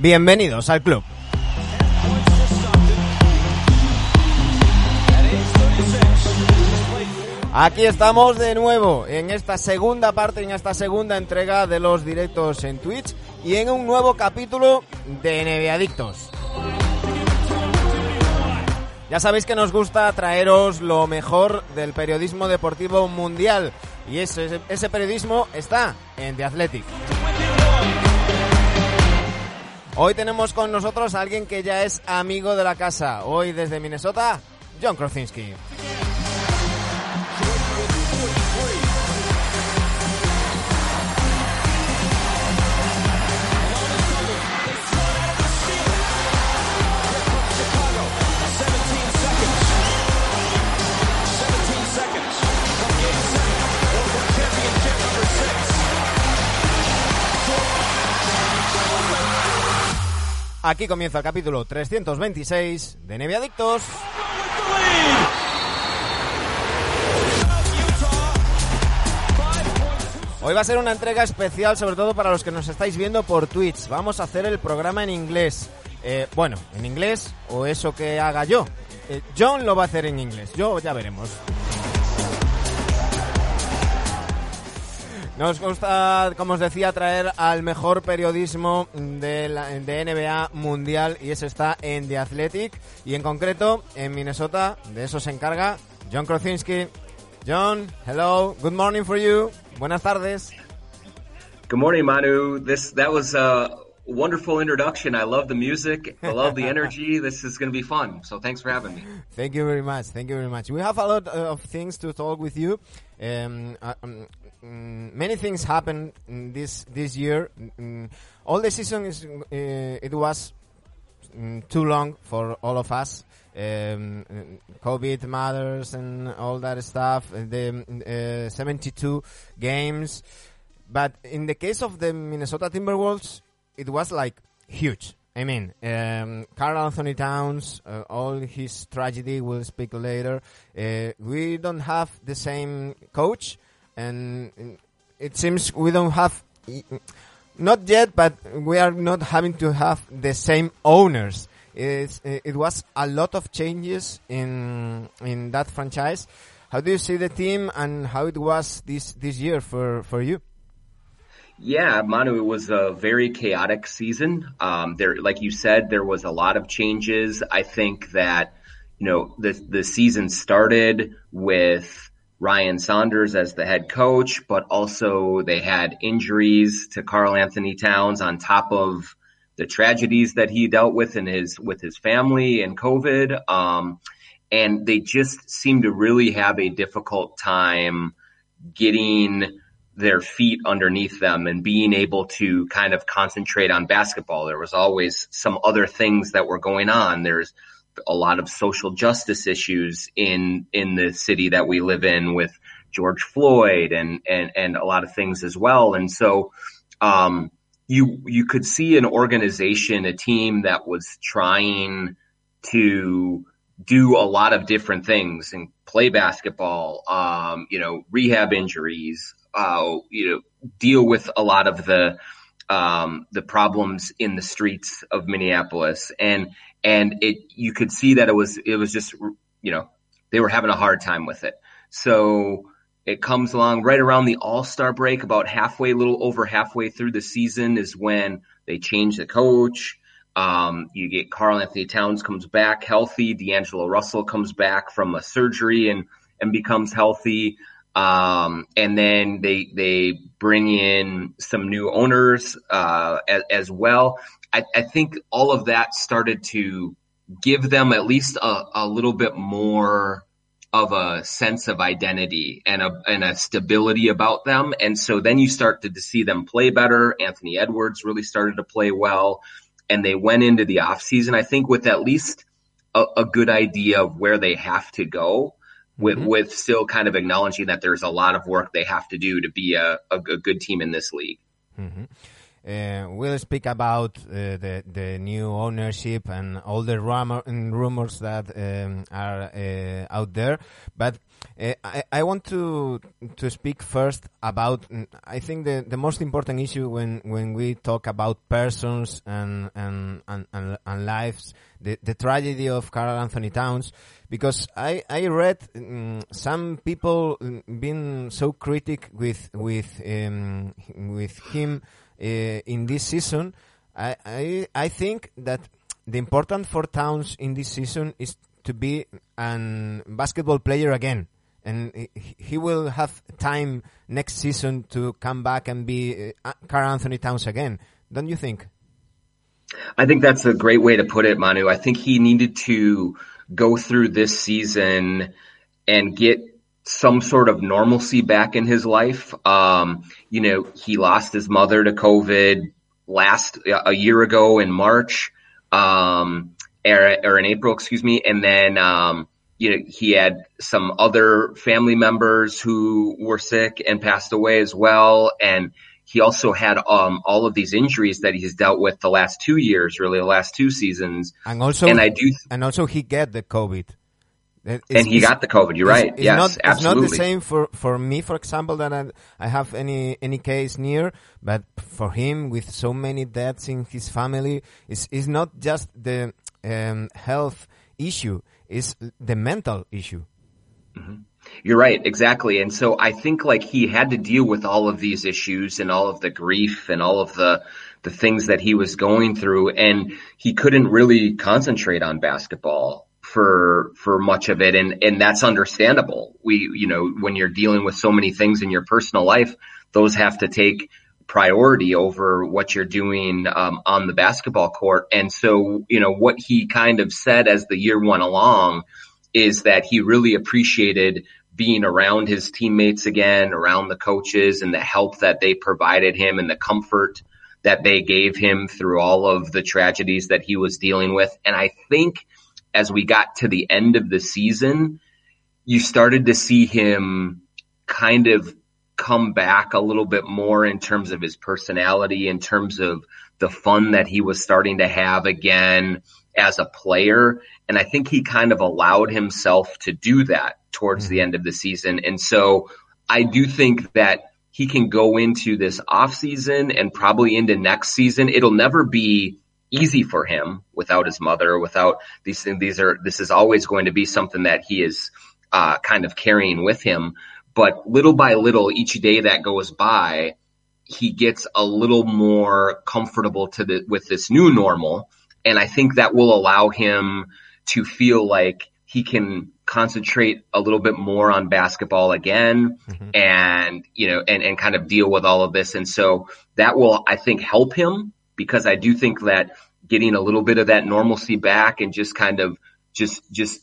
Bienvenidos al club. Aquí estamos de nuevo en esta segunda parte, en esta segunda entrega de los directos en Twitch y en un nuevo capítulo de NBA Adictos. Ya sabéis que nos gusta traeros lo mejor del periodismo deportivo mundial y ese, ese periodismo está en The Athletic. Hoy tenemos con nosotros a alguien que ya es amigo de la casa. Hoy desde Minnesota, John Krosinski. Aquí comienza el capítulo 326 de Neve Adictos. Hoy va a ser una entrega especial, sobre todo para los que nos estáis viendo por Twitch. Vamos a hacer el programa en inglés. Eh, bueno, en inglés o eso que haga yo. Eh, John lo va a hacer en inglés. Yo ya veremos. Nos gusta, como os decía, traer al mejor periodismo de, la, de NBA mundial y eso está en The Athletic y en concreto en Minnesota. De eso se encarga John Krosinski. John, hello, good morning for you. Buenas tardes. Good morning, Manu. This that was a wonderful introduction. I love the music. I love the energy. this is going to be fun. So thanks for having me. Thank you very much. Thank you very much. We have a lot of things to talk with you. Um, uh, um, mm, many things happened this this year. Mm, all the season is uh, it was mm, too long for all of us. Um, COVID matters and all that stuff. The uh, 72 games, but in the case of the Minnesota Timberwolves, it was like huge. I mean, um, Karl Anthony Towns, uh, all his tragedy, we'll speak later. Uh, we don't have the same coach, and it seems we don't have, not yet, but we are not having to have the same owners. It's, it was a lot of changes in in that franchise. How do you see the team and how it was this this year for for you? Yeah, Manu, it was a very chaotic season. Um, there, like you said, there was a lot of changes. I think that, you know, the, the season started with Ryan Saunders as the head coach, but also they had injuries to Karl Anthony Towns on top of the tragedies that he dealt with in his, with his family and COVID. Um, and they just seemed to really have a difficult time getting, their feet underneath them and being able to kind of concentrate on basketball. There was always some other things that were going on. There's a lot of social justice issues in, in the city that we live in with George Floyd and, and, and a lot of things as well. And so, um, you, you could see an organization, a team that was trying to do a lot of different things and play basketball, um, you know, rehab injuries, uh, you know, deal with a lot of the um, the problems in the streets of Minneapolis, and and it you could see that it was it was just you know they were having a hard time with it. So it comes along right around the All Star break, about halfway, a little over halfway through the season, is when they change the coach. Um, you get Karl Anthony Towns comes back healthy. D'Angelo Russell comes back from a surgery and and becomes healthy. Um, and then they, they bring in some new owners, uh, as, as well. I, I, think all of that started to give them at least a, a little bit more of a sense of identity and a, and a stability about them. And so then you started to see them play better. Anthony Edwards really started to play well and they went into the off season, I think with at least a, a good idea of where they have to go with mm-hmm. with still kind of acknowledging that there's a lot of work they have to do to be a, a, a good team in this league. Mm-hmm. uh, we'll speak about uh, the the new ownership and all the rumor, rumors that um, are uh, out there. But uh, I, I want to to speak first about I think the, the most important issue when, when we talk about persons and and, and, and, and lives the, the tragedy of Karl Anthony Towns because I, I read um, some people being so critic with with um, with him uh, in this season, I, I, I think that the important for Towns in this season is to be an basketball player again. And he will have time next season to come back and be uh, Karl Anthony Towns again. Don't you think? I think that's a great way to put it, Manu. I think he needed to go through this season and get some sort of normalcy back in his life. Um, you know, he lost his mother to COVID last a year ago in March, um, or, or in April, excuse me, and then um, you know he had some other family members who were sick and passed away as well, and he also had um, all of these injuries that he's dealt with the last two years, really the last two seasons. And also, and I do, and also he get the COVID. It's, and he got the COVID. You're right. It's yes, not, absolutely. It's not the same for, for me, for example, that I, I have any any case near, but for him, with so many deaths in his family, it's, it's not just the um, health issue; it's the mental issue. Mm-hmm. You're right, exactly. And so I think like he had to deal with all of these issues and all of the grief and all of the the things that he was going through, and he couldn't really concentrate on basketball for for much of it and and that's understandable we you know when you're dealing with so many things in your personal life those have to take priority over what you're doing um, on the basketball court. And so you know what he kind of said as the year went along is that he really appreciated being around his teammates again around the coaches and the help that they provided him and the comfort that they gave him through all of the tragedies that he was dealing with. And i think as we got to the end of the season, you started to see him kind of come back a little bit more in terms of his personality, in terms of the fun that he was starting to have again as a player. And I think he kind of allowed himself to do that towards the mm-hmm. end of the season. And so I do think that he can go into this off season and probably into next season. It'll never be easy for him without his mother, without these things. These are, this is always going to be something that he is, uh, kind of carrying with him. But little by little, each day that goes by, he gets a little more comfortable to the, with this new normal. And I think that will allow him to feel like he can concentrate a little bit more on basketball again mm-hmm. and, you know, and, and kind of deal with all of this. And so that will, I think, help him because I do think that getting a little bit of that normalcy back and just kind of just just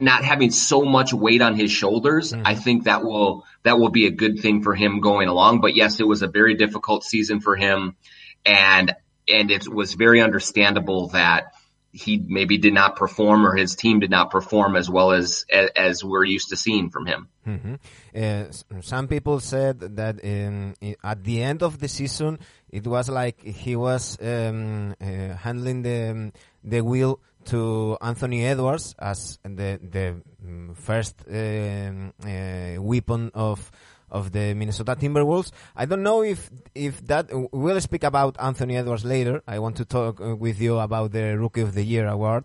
not having so much weight on his shoulders, mm-hmm. I think that will that will be a good thing for him going along. But yes, it was a very difficult season for him, and and it was very understandable that he maybe did not perform or his team did not perform as well as as, we're used to seeing from him. Mm-hmm. Uh, some people said that in, in, at the end of the season it was like he was um, uh, handling the the wheel to Anthony Edwards as the the mm, first um, uh, weapon of of the Minnesota Timberwolves. I don't know if if that we'll speak about Anthony Edwards later. I want to talk uh, with you about the Rookie of the Year award.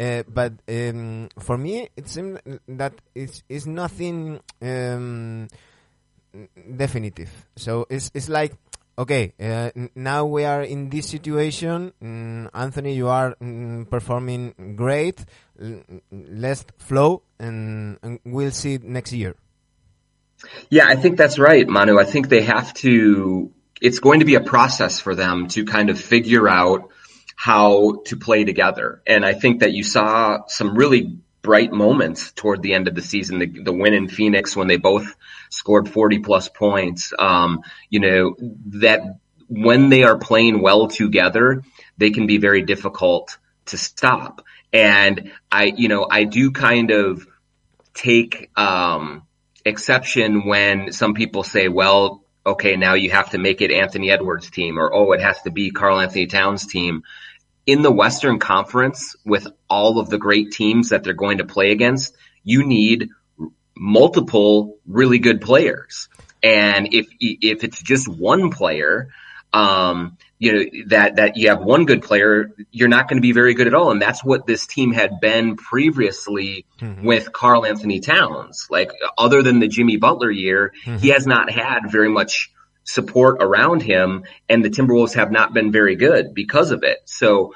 Uh, but um, for me, it seems that it's, it's nothing um, definitive. So it's it's like okay, uh, now we are in this situation. Mm, Anthony, you are mm, performing great. L- let's flow, and, and we'll see next year. Yeah, I think that's right, Manu. I think they have to, it's going to be a process for them to kind of figure out how to play together. And I think that you saw some really bright moments toward the end of the season. The, the win in Phoenix when they both scored 40 plus points. Um, you know, that when they are playing well together, they can be very difficult to stop. And I, you know, I do kind of take, um, exception when some people say, well, okay, now you have to make it Anthony Edwards team or, oh, it has to be Karl-Anthony Towns team. In the Western Conference with all of the great teams that they're going to play against, you need multiple really good players. And if, if it's just one player, um, you know, that, that you have one good player, you're not going to be very good at all. And that's what this team had been previously mm-hmm. with Karl-Anthony Towns. Like, other than the Jimmy Butler year, mm-hmm. he has not had very much support around him, and the Timberwolves have not been very good because of it. So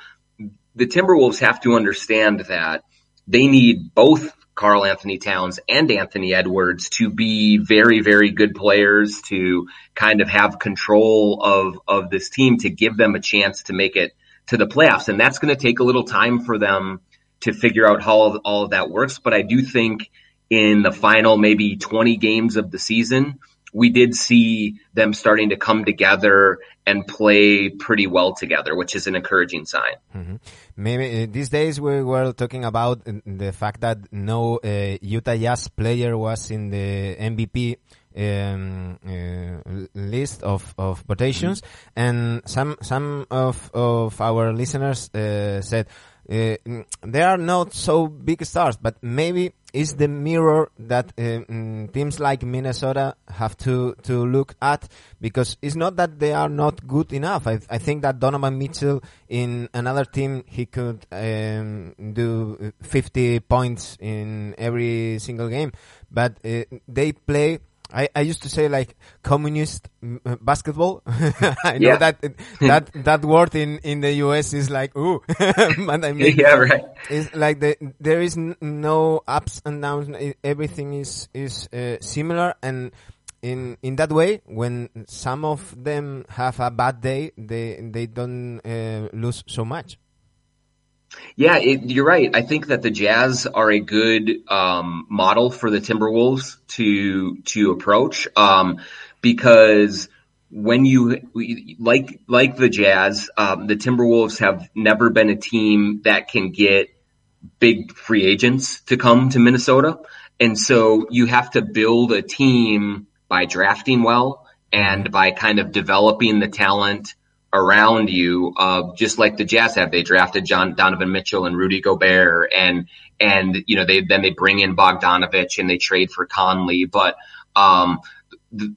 the Timberwolves have to understand that they need both Karl-Anthony Towns and Anthony Edwards to be very, very good players to kind of have control of, of this team to give them a chance to make it to the playoffs. And that's going to take a little time for them to figure out how all of that works. But I do think in the final maybe 20 games of the season, we did see them starting to come together and play pretty well together, which is an encouraging sign. Mm-hmm. Maybe uh, these days we were talking about the fact that no uh, Utah Jazz player was in the MVP um, uh, list of, of votations, mm-hmm. and some some of of our listeners uh, said uh, they are not so big stars, but maybe is the mirror that uh, mm, teams like Minnesota have to to look at because it's not that they are not good enough. I, I think that Donovan Mitchell in another team he could um, do 50 points in every single game, but uh, they play I, I used to say like communist basketball. I know yeah. that that that word in, in the US is like ooh, but I mean, yeah, right. It's like the, there is no ups and downs. Everything is is uh, similar, and in in that way, when some of them have a bad day, they they don't uh, lose so much. Yeah, it, you're right. I think that the Jazz are a good um, model for the Timberwolves to to approach um, because when you like like the Jazz, um, the Timberwolves have never been a team that can get big free agents to come to Minnesota, and so you have to build a team by drafting well and by kind of developing the talent around you, uh, just like the Jazz have. They drafted John Donovan Mitchell and Rudy Gobert, and and you know they then they bring in Bogdanovich and they trade for Conley, but um,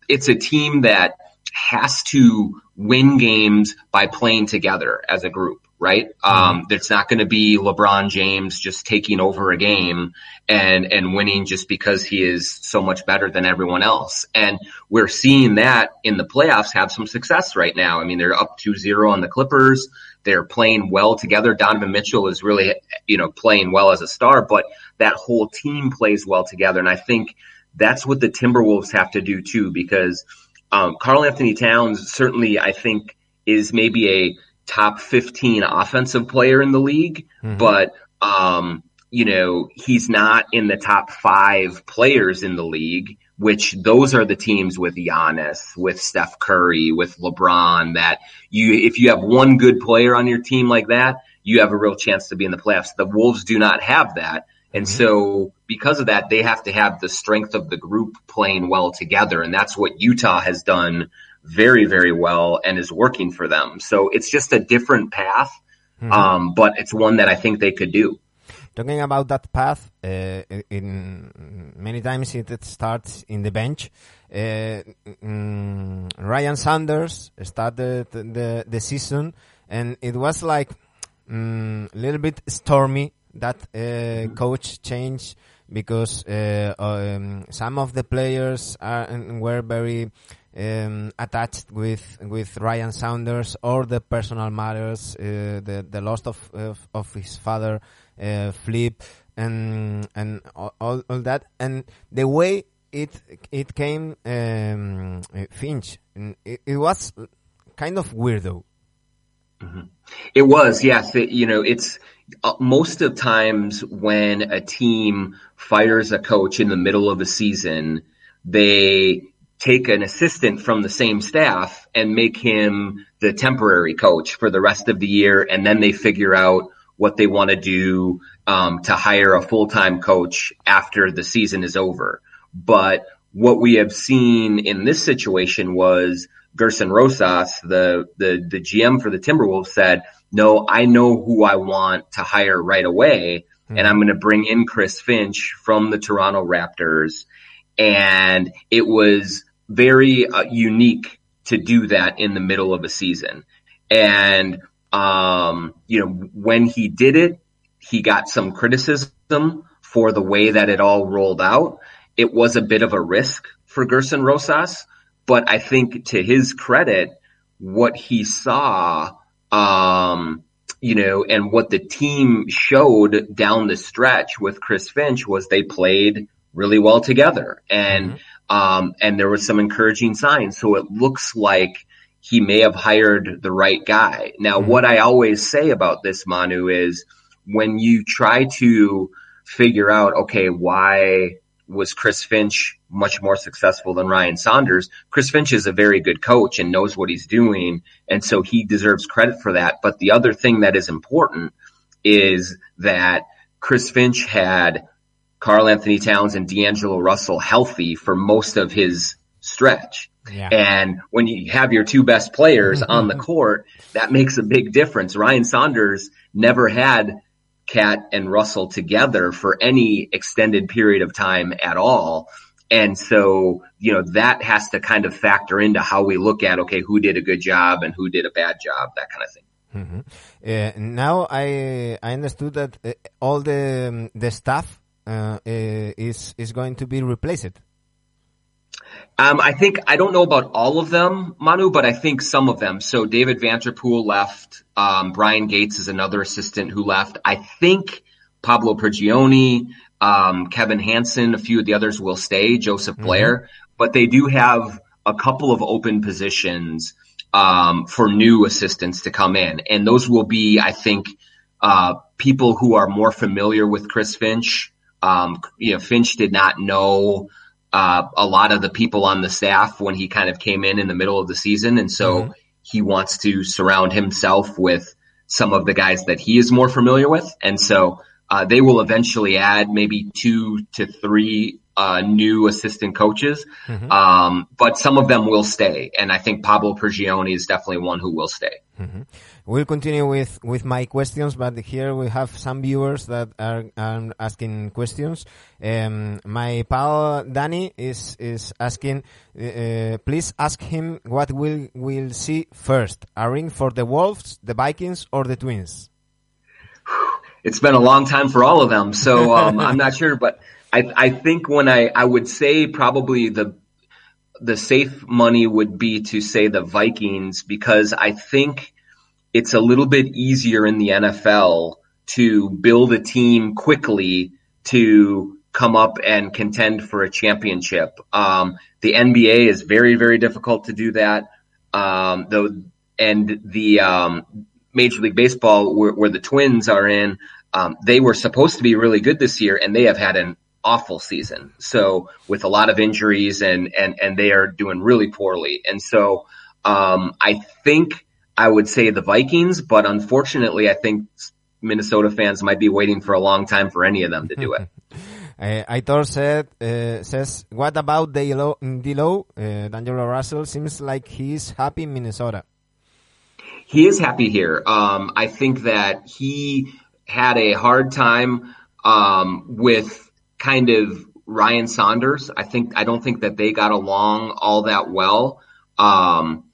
it's a team that has to win games by playing together as a group right? Um, mm-hmm. it's not going to be LeBron James just taking over a game and, and winning just because he is so much better than everyone else. And we're seeing that in the playoffs have some success right now. I mean, they're up 2-0 on the Clippers. They're playing well together. Donovan Mitchell is really, you know, playing well as a star, but that whole team plays well together. And I think that's what the Timberwolves have to do too, because, um, Karl-Anthony Towns certainly, I think, is maybe a top 15 offensive player in the league, mm-hmm. but, um, you know, he's not in the top five players in the league, which those are the teams with Giannis, with Steph Curry, with LeBron that you, if you have one good player on your team like that, you have a real chance to be in the playoffs. The Wolves do not have that. And mm-hmm. so because of that, they have to have the strength of the group playing well together. And that's what Utah has done very, very well and is working for them. So it's just a different path, mm-hmm. um, but it's one that I think they could do. Talking about that path, uh, in many times it starts in the bench. Uh, mm, Ryan Saunders started the the season, and it was like a mm, little bit stormy that uh, coach change because uh, um, some of the players are, were very um, attached with with Ryan Saunders or the personal matters, uh, the the loss of of, of his father, uh, Flip, and and all, all that, and the way it it came um, Finch, it, it, was kind of weirdo. Mm-hmm. It was, yes. It, you know, it's uh, most of times when a team fires a coach in the middle of a season, they take an assistant from the same staff and make him the temporary coach for the rest of the year. And then they figure out what they want to do um, to hire a full-time coach after the season is over. But what we have seen in this situation was Gerson Rosas, the, the, the GM for the Timberwolves said, no, I know who I want to hire right away. Mm-hmm. And I'm going to bring in Chris Finch from the Toronto Raptors. And it was very uh, unique to do that in the middle of a season. And, um, you know, when he did it, he got some criticism for the way that it all rolled out. It was a bit of a risk for Gerson Rosas, but I think to his credit, what he saw, um, you know, and what the team showed down the stretch with Chris Finch was they played really well together and, mm-hmm. Um, and there was some encouraging signs. So it looks like he may have hired the right guy. Now, mm-hmm. what I always say about this, Manu, is when you try to figure out, okay, why was Chris Finch much more successful than Ryan Saunders. Chris Finch is a very good coach and knows what he's doing. And so he deserves credit for that. But the other thing that is important is that Chris Finch had Karl-Anthony Towns and D'Angelo Russell healthy for most of his stretch. Yeah. And when you have your two best players on the court, that makes a big difference. Ryan Saunders never had KAT and Russell together for any extended period of time at all. And so, you know, that has to kind of factor into how we look at, okay, who did a good job and who did a bad job, that kind of thing. Mm-hmm. Uh, now I I understood that uh, all the um, the staff uh, is is going to be replaced. Um, I think I don't know about all of them, Manu, but I think some of them. So David Vanterpool left. Um, Bryan Gates is another assistant who left. I think Pablo Prigioni, um, Kevin Hanson, a few of the others will stay. Joseph. Blair, but they do have a couple of open positions um, for new assistants to come in, and those will be, I think, uh, people who are more familiar with Chris Finch. Um, you know, Finch did not know uh, a lot of the people on the staff when he kind of came in in the middle of the season. And so mm-hmm. he wants to surround himself with some of the guys that he is more familiar with. And so uh, they will eventually add maybe two to three uh, new assistant coaches, mm-hmm. um, but some of them will stay. And I think Pablo Prigioni is definitely one who will stay. Mm-hmm. We'll continue with, with my questions, but here we have some viewers that are, are asking questions. Um, my pal Danny is is asking, uh, please ask him what will will see first: a ring for the Wolves, the Vikings, or the Twins. It's been a long time for all of them, so um, I'm not sure, but I I think when I I would say probably the the safe money would be to say the Vikings because I think it's a little bit easier in the NFL to build a team quickly to come up and contend for a championship. Um, the NBA is very, very difficult to do that. Um, though, and the um, Major League Baseball, where, where the Twins are in, um, they were supposed to be really good this year, and they have had an awful season. So with a lot of injuries, and and and they are doing really poorly. And so um, I think I would say the Vikings, but unfortunately, I think Minnesota fans might be waiting for a long time for any of them to do it. uh, Aitor said, uh, says, what about D'Lo? D'Lo? Uh, D'Angelo Russell seems like he's happy in Minnesota. He is happy here. Um, I think that he had a hard time um, with kind of Ryan Saunders. I think I don't think that they got along all that well. Um,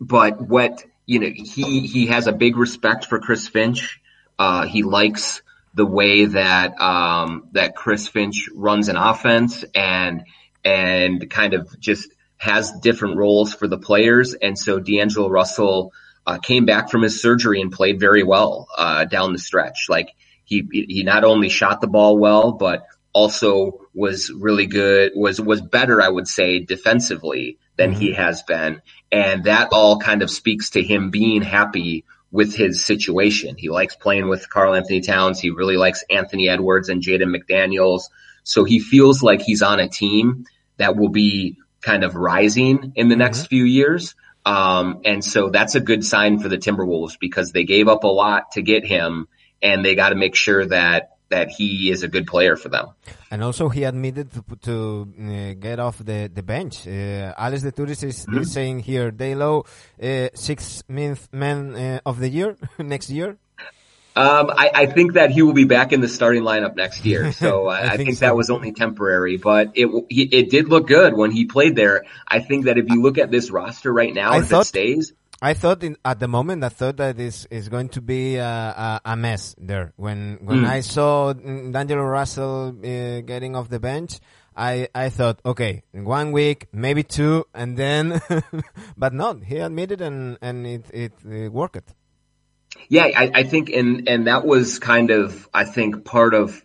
but what you know, he he has a big respect for Chris Finch. Uh, he likes the way that um, that Chris Finch runs an offense and and kind of just has different roles for the players. And so D'Angelo Russell uh, came back from his surgery and played very well uh, down the stretch. Like he he not only shot the ball well, but also was really good. Was was better, I would say, defensively than mm-hmm. he has been. And that all kind of speaks to him being happy with his situation. He likes playing with Karl-Anthony Towns. He really likes Anthony Edwards and Jaden McDaniels. So he feels like he's on a team that will be kind of rising in the next mm-hmm. few years. Um, and so that's a good sign for the Timberwolves because they gave up a lot to get him and they got to make sure that that he is a good player for them. And also, he admitted to, to uh, get off the the bench. Uh, Alex de Tourist is, mm-hmm. is saying here, D'Lo, uh, six man uh, of the year next year. Um, I, I, think that he will be back in the starting lineup next year. So I, I, think, think so. that was only temporary, but it he, it did look good when he played there. I think that if you look at this roster right now, I if thought, it stays, I thought in, at the moment I thought that is is going to be a, a, a mess there. When when mm. I saw D'Angelo Russell uh, getting off the bench, I I thought okay, one week, maybe two, and then, but not. He admitted and and it it, it worked. Yeah, I, I think and and that was kind of I think part of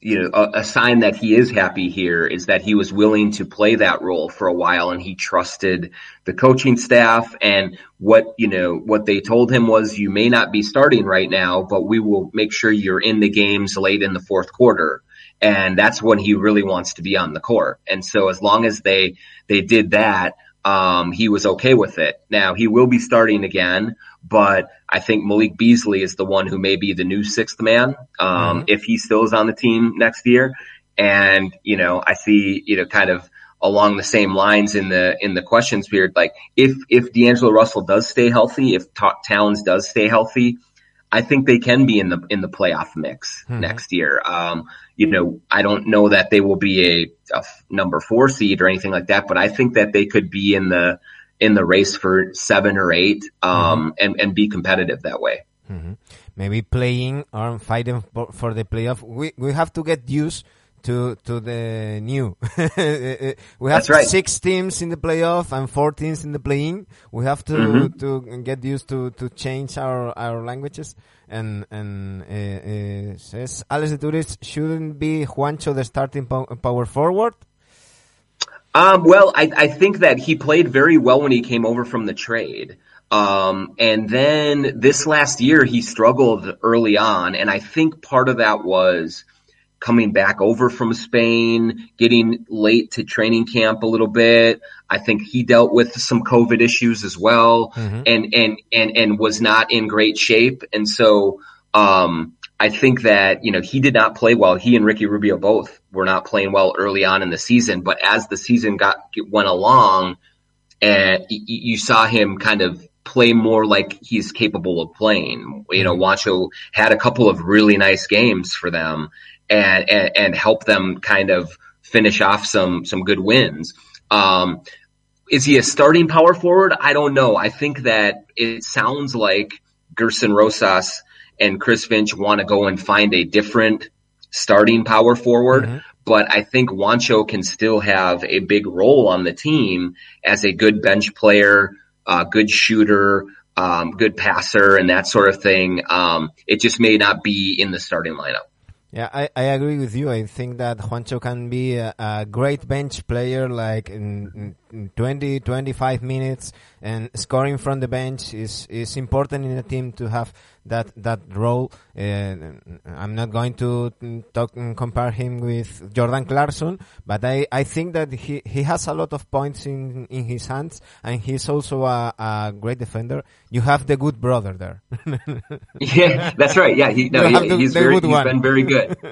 you know, a, a, sign that he is happy here is that he was willing to play that role for a while and he trusted the coaching staff and what, you know, what they told him was you may not be starting right now, but we will make sure you're in the games late in the fourth quarter. And that's when he really wants to be on the court. And so as long as they, they did that, um, he was okay with it. Now he will be starting again, but I think Malik Beasley is the one who may be the new sixth man, um, mm-hmm. if he still is on the team next year. And, you know, I see, you know, kind of along the same lines in the, in the questions period, like if, if D'Angelo Russell does stay healthy, if Towns does stay healthy, I think they can be in the in the playoff mix mm-hmm. next year. Um, you know, I don't know that they will be a, a, number four seed or anything like that, but I think that they could be in the in the race for seven or eight, um, mm-hmm. and and be competitive that way. Mm-hmm. Maybe playing or fighting for, the playoff. We we have to get used to to the new. we have right. six teams in the playoff and four teams in the playing. We have to mm-hmm. to get used to to change our our languages. And and uh, uh, says Alex de Tourist shouldn't be Juancho the starting power forward. Um, well, I, I think that he played very well when he came over from the trade. Um, and then this last year he struggled early on, and I think part of that was coming back over from Spain, getting late to training camp a little bit. I think he dealt with some COVID issues as well mm-hmm. and, and, and, and was not in great shape. And so, um, I think that, you know, he did not play well. He and Ricky Rubio both were not playing well early on in the season, but as the season got, went along and you saw him kind of play more like he's capable of playing. You know, mm-hmm. Had a couple of really nice games for them and, and, and help them kind of finish off some, some good wins. Um, is he a starting power forward? I don't know. I think that it sounds like Gerson Rosas and Chris Finch want to go and find a different starting power forward. Mm-hmm. But I think Juancho can still have a big role on the team as a good bench player, uh, good shooter, um, good passer, and that sort of thing. Um, it just may not be in the starting lineup. Yeah, I, I agree with you. I think that Juancho can be a, a great bench player, like in, in 20, 25 minutes, and scoring from the bench is, is important in a team to have that that role. Uh, I'm not going to talk and compare him with Jordan Clarkson, but I, I think that he, he has a lot of points in, in his hands, and he's also a, a great defender. You have the good brother there. yeah, that's right. Yeah, he, no, he, the, he's, the very, he's been very good.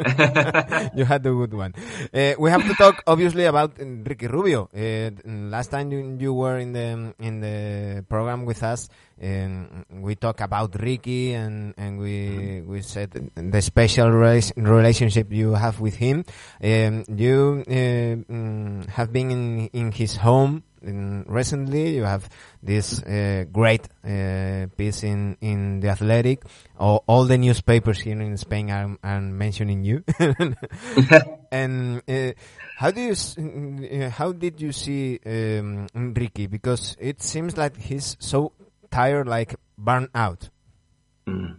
you had the good one. Uh, we have to talk obviously about Ricky Rubio. Uh, last time you, you were in the in the program with us and we talk about Ricky and, and we we said the special relationship you have with him. Um, you uh, mm, have been in in his home in recently. You have this uh, great uh, piece in in the Athletic. All, all, the newspapers here in Spain are, are mentioning you. and uh, how do you uh, how did you see um, Ricky? Because it seems like he's so tired, like burnt out. Mm.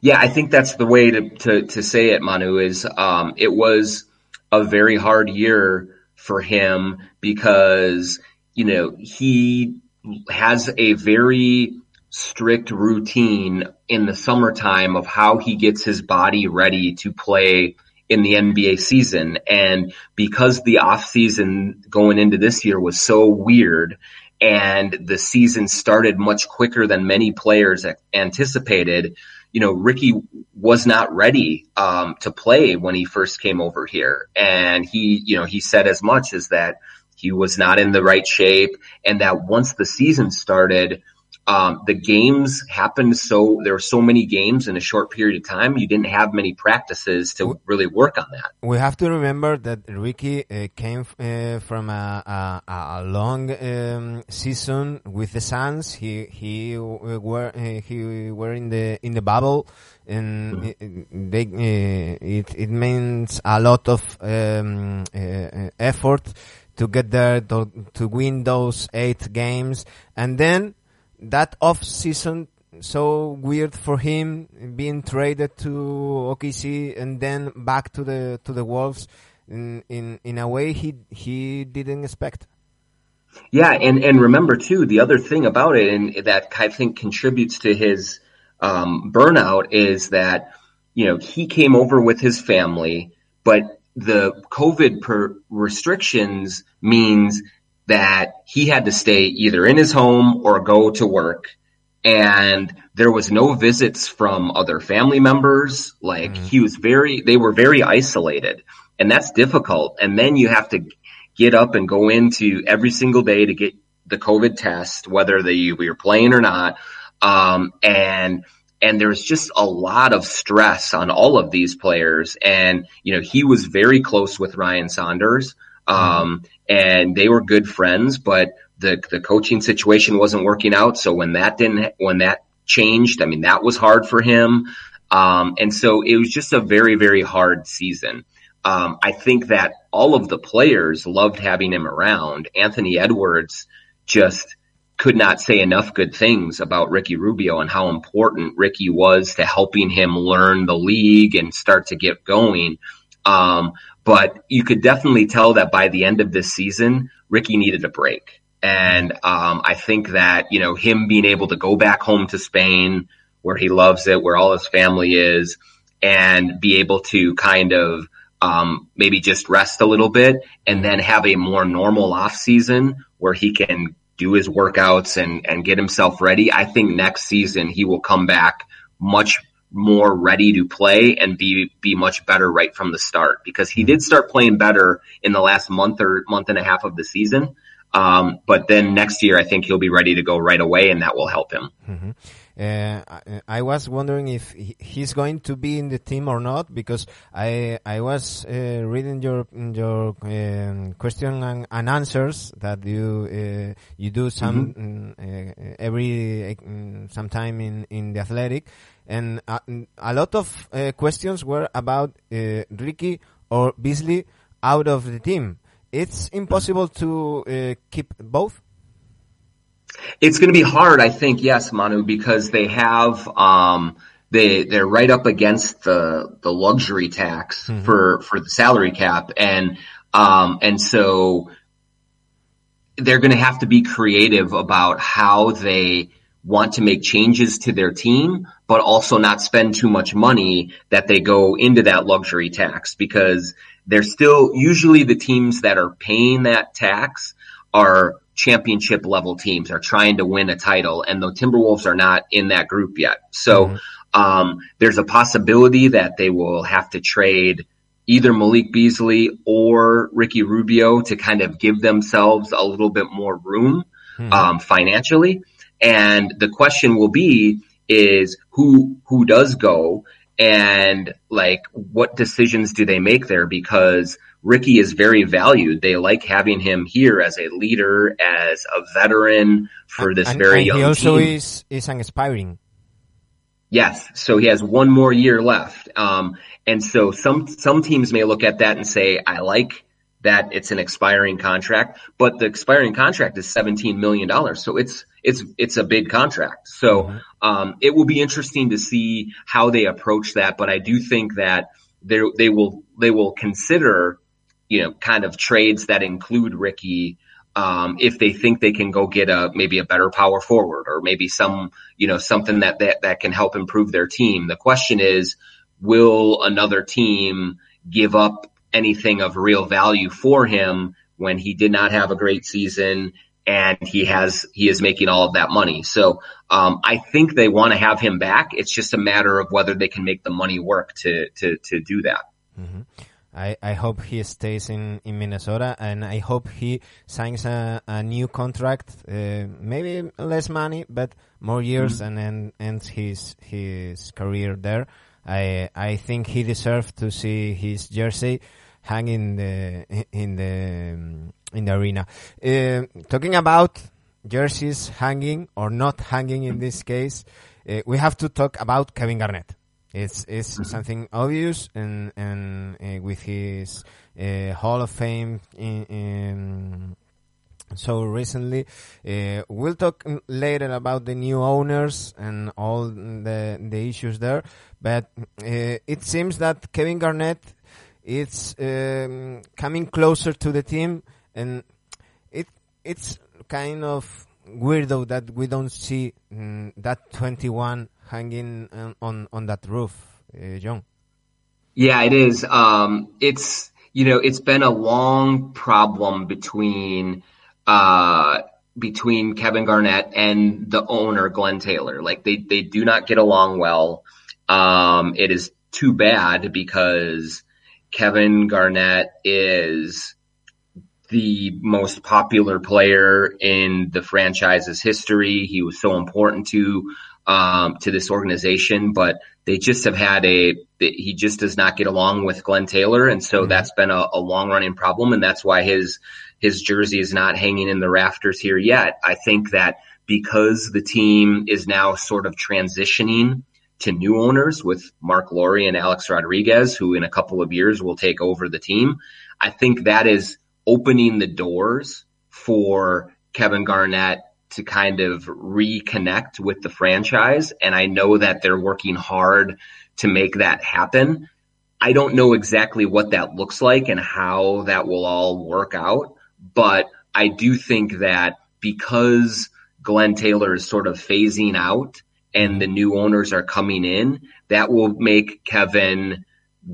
Yeah, I think that's the way to, to, to say it, Manu, is um, it was a very hard year for him because, you know, he has a very strict routine in the summertime of how he gets his body ready to play in the NBA season. And because the off season going into this year was so weird and the season started much quicker than many players anticipated, you know, Ricky was not ready um, to play when he first came over here, and he, you know, he said as much as that he was not in the right shape, and that once the season started um, the games happened so there were so many games in a short period of time. You didn't have many practices to really work on that. We have to remember that Ricky uh, came uh, from a, a, a long um, season with the Suns. He he were uh, he were in the in the bubble, and they uh, it it means a lot of um, uh, effort to get there to, to win those eight games, and then that off season so weird for him being traded to OKC and then back to the to the Wolves in in in a way he he didn't expect. Yeah, and and remember too the other thing about it and that I think contributes to his um, burnout is that you know he came over with his family, but the COVID per restrictions means that he had to stay either in his home or go to work. And there was no visits from other family members. Like mm. he was very, they were very isolated and that's difficult. And then you have to get up and go into every single day to get the COVID test, whether they, you're playing or not. Um, and, and there's just a lot of stress on all of these players. And, you know, he was very close with Ryan Saunders. Um, and they were good friends, but the, the coaching situation wasn't working out. So when that didn't, when that changed, I mean, that was hard for him. Um, and so it was just a very, very hard season. Um, I think that all of the players loved having him around. Anthony Edwards just could not say enough good things about Ricky Rubio and how important Ricky was to helping him learn the league and start to get going. Um, but you could definitely tell that by the end of this season, Ricky needed a break. And um, I think that, you know, him being able to go back home to Spain, where he loves it, where all his family is, and be able to kind of um, maybe just rest a little bit and then have a more normal off season where he can do his workouts and, and get himself ready. I think next season he will come back much more ready to play and be be much better right from the start because he did start playing better in the last month or month and a half of the season. Um, but then next year, I think he'll be ready to go right away, and that will help him. Mm-hmm. Uh, I, was wondering if he's going to be in the team or not because I I was uh, reading your your um, question and, and, answers that you uh, you do some mm-hmm. Uh, every uh, sometime in in the athletic and a, a lot of uh, questions were about uh, Ricky or Beasley out of the team. It's impossible to uh, keep both. It's going to be hard, I think. Yes, Manu, because they have um, they they're right up against the the luxury tax mm-hmm. for for the salary cap, and um, and so they're going to have to be creative about how they want to make changes to their team, but also not spend too much money that they go into that luxury tax because they're still usually the teams that are paying that tax are championship level teams are trying to win a title and the Timberwolves are not in that group yet. So, mm-hmm. um, there's a possibility that they will have to trade either Malik Beasley or Ricky Rubio to kind of give themselves a little bit more room, mm-hmm. um, financially. And the question will be is who who does go and like what decisions do they make there because Ricky is very valued. They like having him here as a leader, as a veteran for this and, very and young he also team. is is an expiring. Yes, so he has one more year left. Um, and so some some teams may look at that and say, I like that it's an expiring contract, but the expiring contract is $17 million. So it's, it's, it's a big contract. So, mm-hmm. um, it will be interesting to see how they approach that. But I do think that they, they will, they will consider, you know, kind of trades that include Ricky, um, if they think they can go get a maybe a better power forward or maybe some you know something that that that can help improve their team. The question is, will another team give up anything of real value for him when he did not have a great season and he has he is making all of that money. So um, I think they want to have him back. It's just a matter of whether they can make the money work to to to do that. Mm-hmm. I, I hope he stays in, in Minnesota and I hope he signs a, a new contract, uh, maybe less money, but more years mm-hmm. and then ends his his career there. I I think he deserves to see his jersey hang in the in the in the arena. Uh, talking about jerseys hanging or not hanging in this case, uh, we have to talk about Kevin Garnett. It's it's mm-hmm. something obvious, and and uh, with his uh, Hall of Fame in, in so recently. Uh, we'll talk later about the new owners and all the the issues there, but uh, it seems that Kevin Garnett is um, coming closer to the team, and it it's kind of weirdo that we don't see mm, that 21 hanging on on that roof, uh, John. Yeah, it is. Um, it's you know it's been a long problem between uh, between Kevin Garnett and the owner Glenn Taylor. Like they they do not get along well. Um, it is too bad because Kevin Garnett is the most popular player in the franchise's history. He was so important to um, to this organization, but they just have had a he just does not get along with Glenn Taylor, and so mm-hmm. that's been a, a long running problem, and that's why his his jersey is not hanging in the rafters here yet. I think that because the team is now sort of transitioning to new owners with Mark Lore and Alex Rodriguez, who in a couple of years will take over the team. I think that is opening the doors for Kevin Garnett to kind of reconnect with the franchise. And I know that they're working hard to make that happen. I don't know exactly what that looks like and how that will all work out, but I do think that because Glenn Taylor is sort of phasing out and the new owners are coming in, that will make Kevin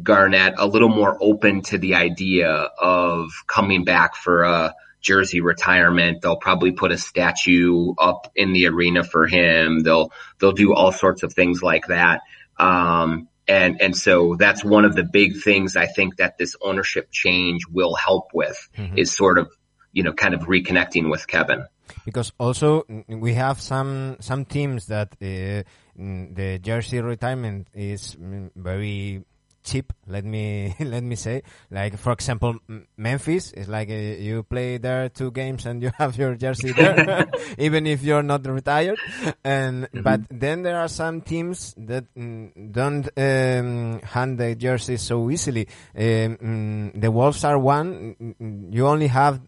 Garnett a little more open to the idea of coming back for a jersey retirement. They'll probably put a statue up in the arena for him. They'll they'll do all sorts of things like that. Um, and and so that's one of the big things I think that this ownership change will help with mm-hmm. is sort of you know kind of reconnecting with Kevin. Because also we have some some teams that uh, the jersey retirement is very cheap. Let me let me say, like for example, Memphis is like uh, you play there two games and you have your jersey there, even if you're not retired. And mm-hmm. but then there are some teams that mm, don't um, hand the jersey so easily. Um, mm, the Wolves are one. Mm, you only have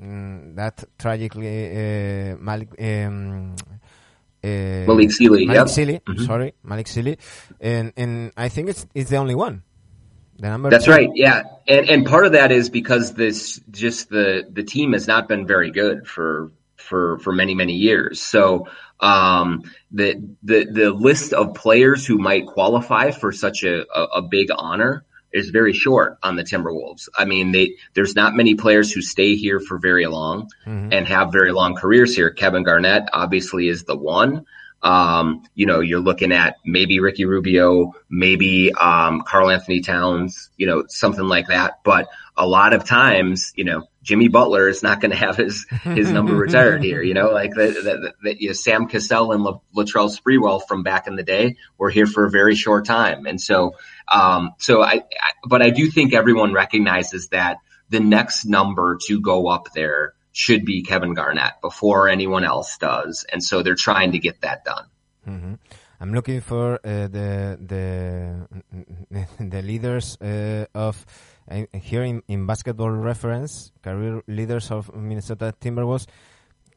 mm, that tragically uh, Malik. Um, uh, Malik Sealy. Malik. Sealy. Mm-hmm. Sorry, Malik Sealy, and and I think it's it's the only one. The number. That's two. right. Yeah, and and part of that is because this just the the team has not been very good for for for many many years. So um, the the the list of players who might qualify for such a, a, a big honor is very short on the Timberwolves. I mean, they there's not many players who stay here for very long mm-hmm. and have very long careers here. Kevin Garnett obviously is the one. Um, you know, you're looking at maybe Ricky Rubio, maybe um, Karl-Anthony Towns, you know, something like that. But a lot of times, you know, Jimmy Butler is not going to have his his number retired here. You know, like the you know, Sam Cassell and La, Latrell Sprewell from back in the day were here for a very short time, and so um, so I, I but I do think everyone recognizes that the next number to go up there should be Kevin Garnett before anyone else does, and so they're trying to get that done. Mm-hmm. I'm looking for uh, the the the leaders uh, of here in, in basketball reference career leaders of Minnesota Timberwolves.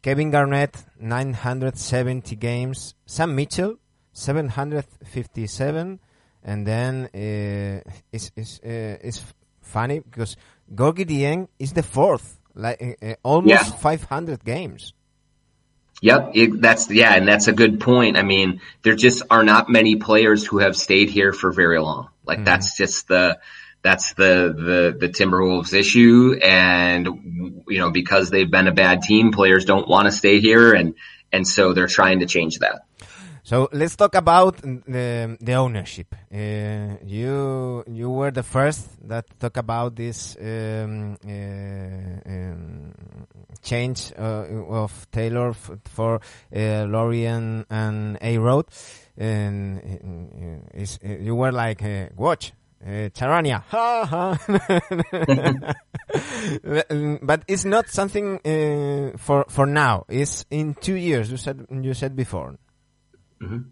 Kevin Garnett 970 games, Sam Mitchell 757, and then uh, it's it's uh, it's funny because Gorgui Dieng is the fourth like uh, almost yeah. 500 games. Yep, it, that's yeah, and that's a good point. I mean, there just are not many players who have stayed here for very long. Like mm-hmm. that's just the that's the, the, the Timberwolves issue. And, you know, because they've been a bad team, players don't want to stay here. And, and so they're trying to change that. So let's talk about the, the ownership. Uh, you you were the first that talk about this um, uh, um, change uh, of Taylor for uh, Lorien and A-Rod, and you were like, uh, watch. Uh, Charania, ha ha. but it's not something for for now. It's in two years. You said you said before. Mm-hmm.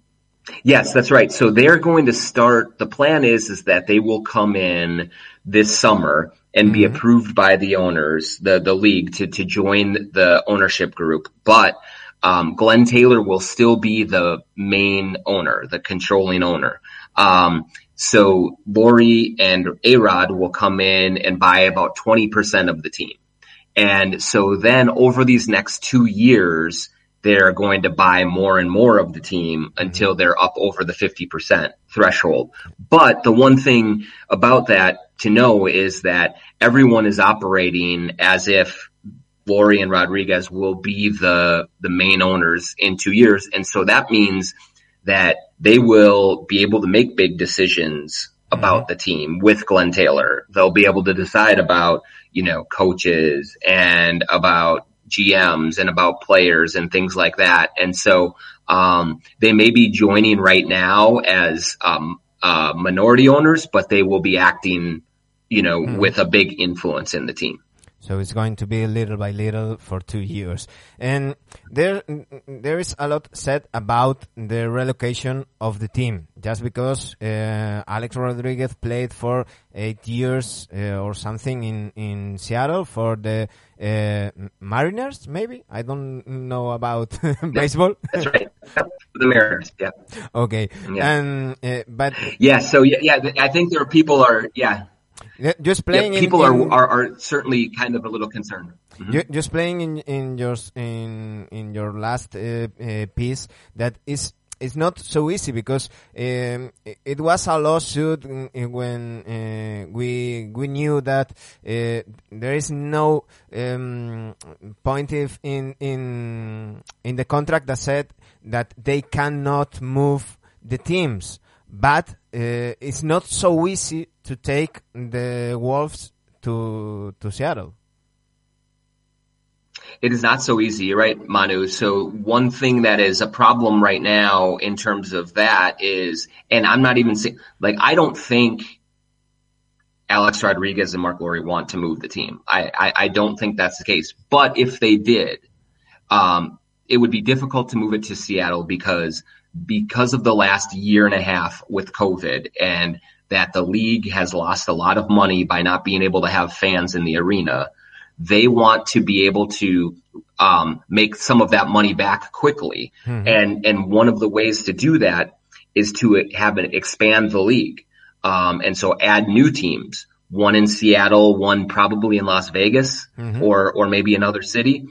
Yes, that's right. So they're going to start. The plan is is that they will come in this summer and mm-hmm. be approved by the owners, the the league, to to join the ownership group. But um, Glenn Taylor will still be the main owner, the controlling owner. Um, so Lore and A-Rod will come in and buy about twenty percent of the team, and so then over these next two years they're going to buy more and more of the team mm-hmm. until they're up over the 50% threshold. But the one thing about that to know is that everyone is operating as if Lore and Rodriguez will be the, the main owners in two years. And so that means that they will be able to make big decisions about mm-hmm. the team with Glenn Taylor. They'll be able to decide about, you know, coaches and about GMs and about players and things like that. And so um, they may be joining right now as um, uh, minority owners, but they will be acting, you know, mm. with a big influence in the team. So it's going to be little by little for two years. And there, there is a lot said about the relocation of the team. Just because uh, Alex Rodriguez played for eight years uh, or something in, in Seattle for the uh, Mariners, maybe? I don't know about baseball. That's right. the Mariners, yeah. Okay. Yeah. And, uh, but. Yeah, so yeah, yeah, I think there are people are, yeah just playing. Yeah, people in, in, are, are are certainly kind of a little concerned. Mm-hmm. Just playing in in your in in your last uh, uh, piece that is it's not so easy because um, it was a lawsuit when uh, we we knew that uh, there is no um, point if in in in the contract that said that they cannot move the teams but uh, it's not so easy to take the Wolves to to Seattle. It is not so easy, right, Manu? So one thing that is a problem right now in terms of that is, and I'm not even saying, like, I don't think Alex Rodriguez and Mark Lore want to move the team. I, I, I don't think that's the case. But if they did, um, it would be difficult to move it to Seattle because because of the last year and a half with COVID and that the league has lost a lot of money by not being able to have fans in the arena. They want to be able to um, make some of that money back quickly, mm-hmm. and and one of the ways to do that is to have it expand the league, um, and so add new teams. One in Seattle, one probably in Las Vegas, mm-hmm. or or maybe another city.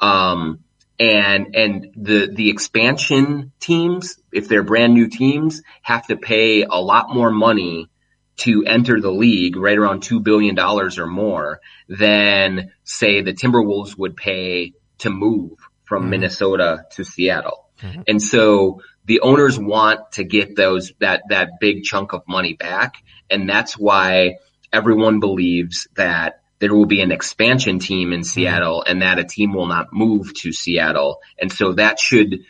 Um, and and the the expansion teams, if they're brand new teams, have to pay a lot more money to enter the league, right around two billion dollars or more, than say the Timberwolves would pay to move from mm-hmm. Minnesota to Seattle. Mm-hmm. And so the owners want to get those that that big chunk of money back, and that's why everyone believes that there will be an expansion team in Seattle and that a team will not move to Seattle. And so that should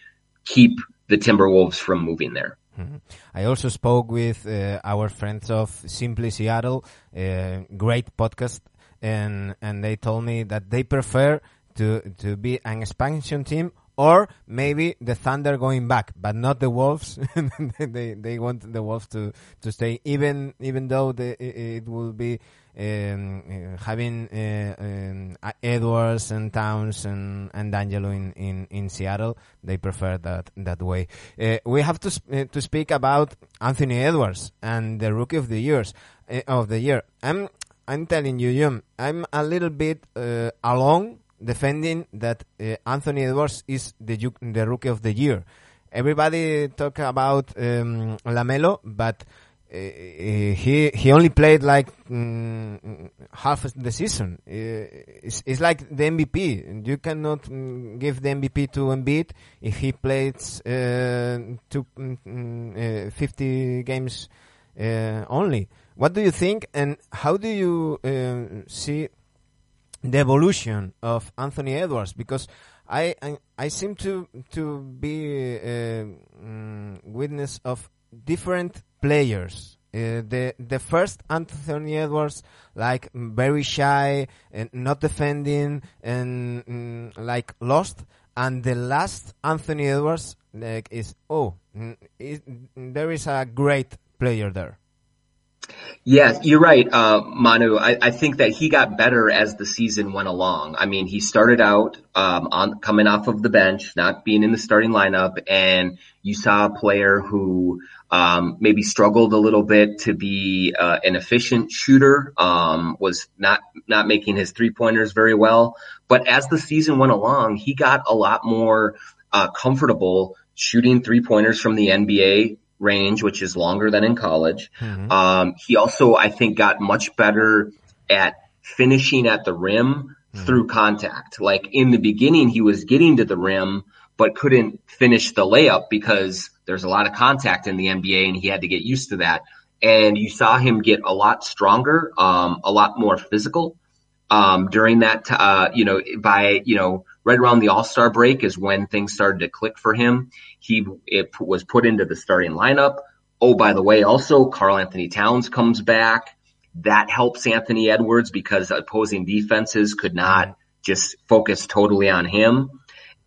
keep the Timberwolves from moving there. Mm-hmm. I also spoke with uh, our friends of Simply Seattle, uh, great podcast, and and they told me that they prefer to to be an expansion team or maybe the Thunder going back, but not the Wolves. they they want the Wolves to to stay, even even though the, it, it will be um, uh, having uh, um, Edwards and Towns and, and D'Angelo in, in, in Seattle, they prefer that that way. Uh, we have to sp- uh, to speak about Anthony Edwards and the Rookie of the Years uh, of the year. I'm I'm telling you, Jim, I'm a little bit uh, alone defending that Anthony Edwards is the the Rookie of the Year. Everybody talk about um, Lamelo, but he he only played like mm, half the season. It's, it's, like the MVP. You cannot mm, give the MVP to Embiid if he plays uh, two, mm, uh, 50 games uh, only. What do you think, and how do you uh, see the evolution of Anthony Edwards? Because I I, I seem to to be uh, mm, witness of different players. Uh, the the first Anthony Edwards like very shy and not defending and mm, like lost, and the last Anthony Edwards like is oh mm, it, there is a great player there. Yes, you're right, uh, Manu. I, I, think that he got better as the season went along. I mean, he started out um, on coming off of the bench, not being in the starting lineup, and you saw a player who um, maybe struggled a little bit to be uh, an efficient shooter, um, was not not making his three pointers very well. But as the season went along, he got a lot more uh, comfortable shooting three pointers from the NBA range, which is longer than in college. Mm-hmm. Um, he also, I think, got much better at finishing at the rim mm-hmm. through contact. Like in the beginning, he was getting to the rim, but couldn't finish the layup because there's a lot of contact in the NBA and he had to get used to that. And you saw him get a lot stronger, um, a lot more physical, um, during that, uh, you know, by, you know, right around the All Star break is when things started to click for him. He it was put into the starting lineup. Oh, by the way, also Karl Anthony Towns comes back. That helps Anthony Edwards because opposing defenses could not just focus totally on him.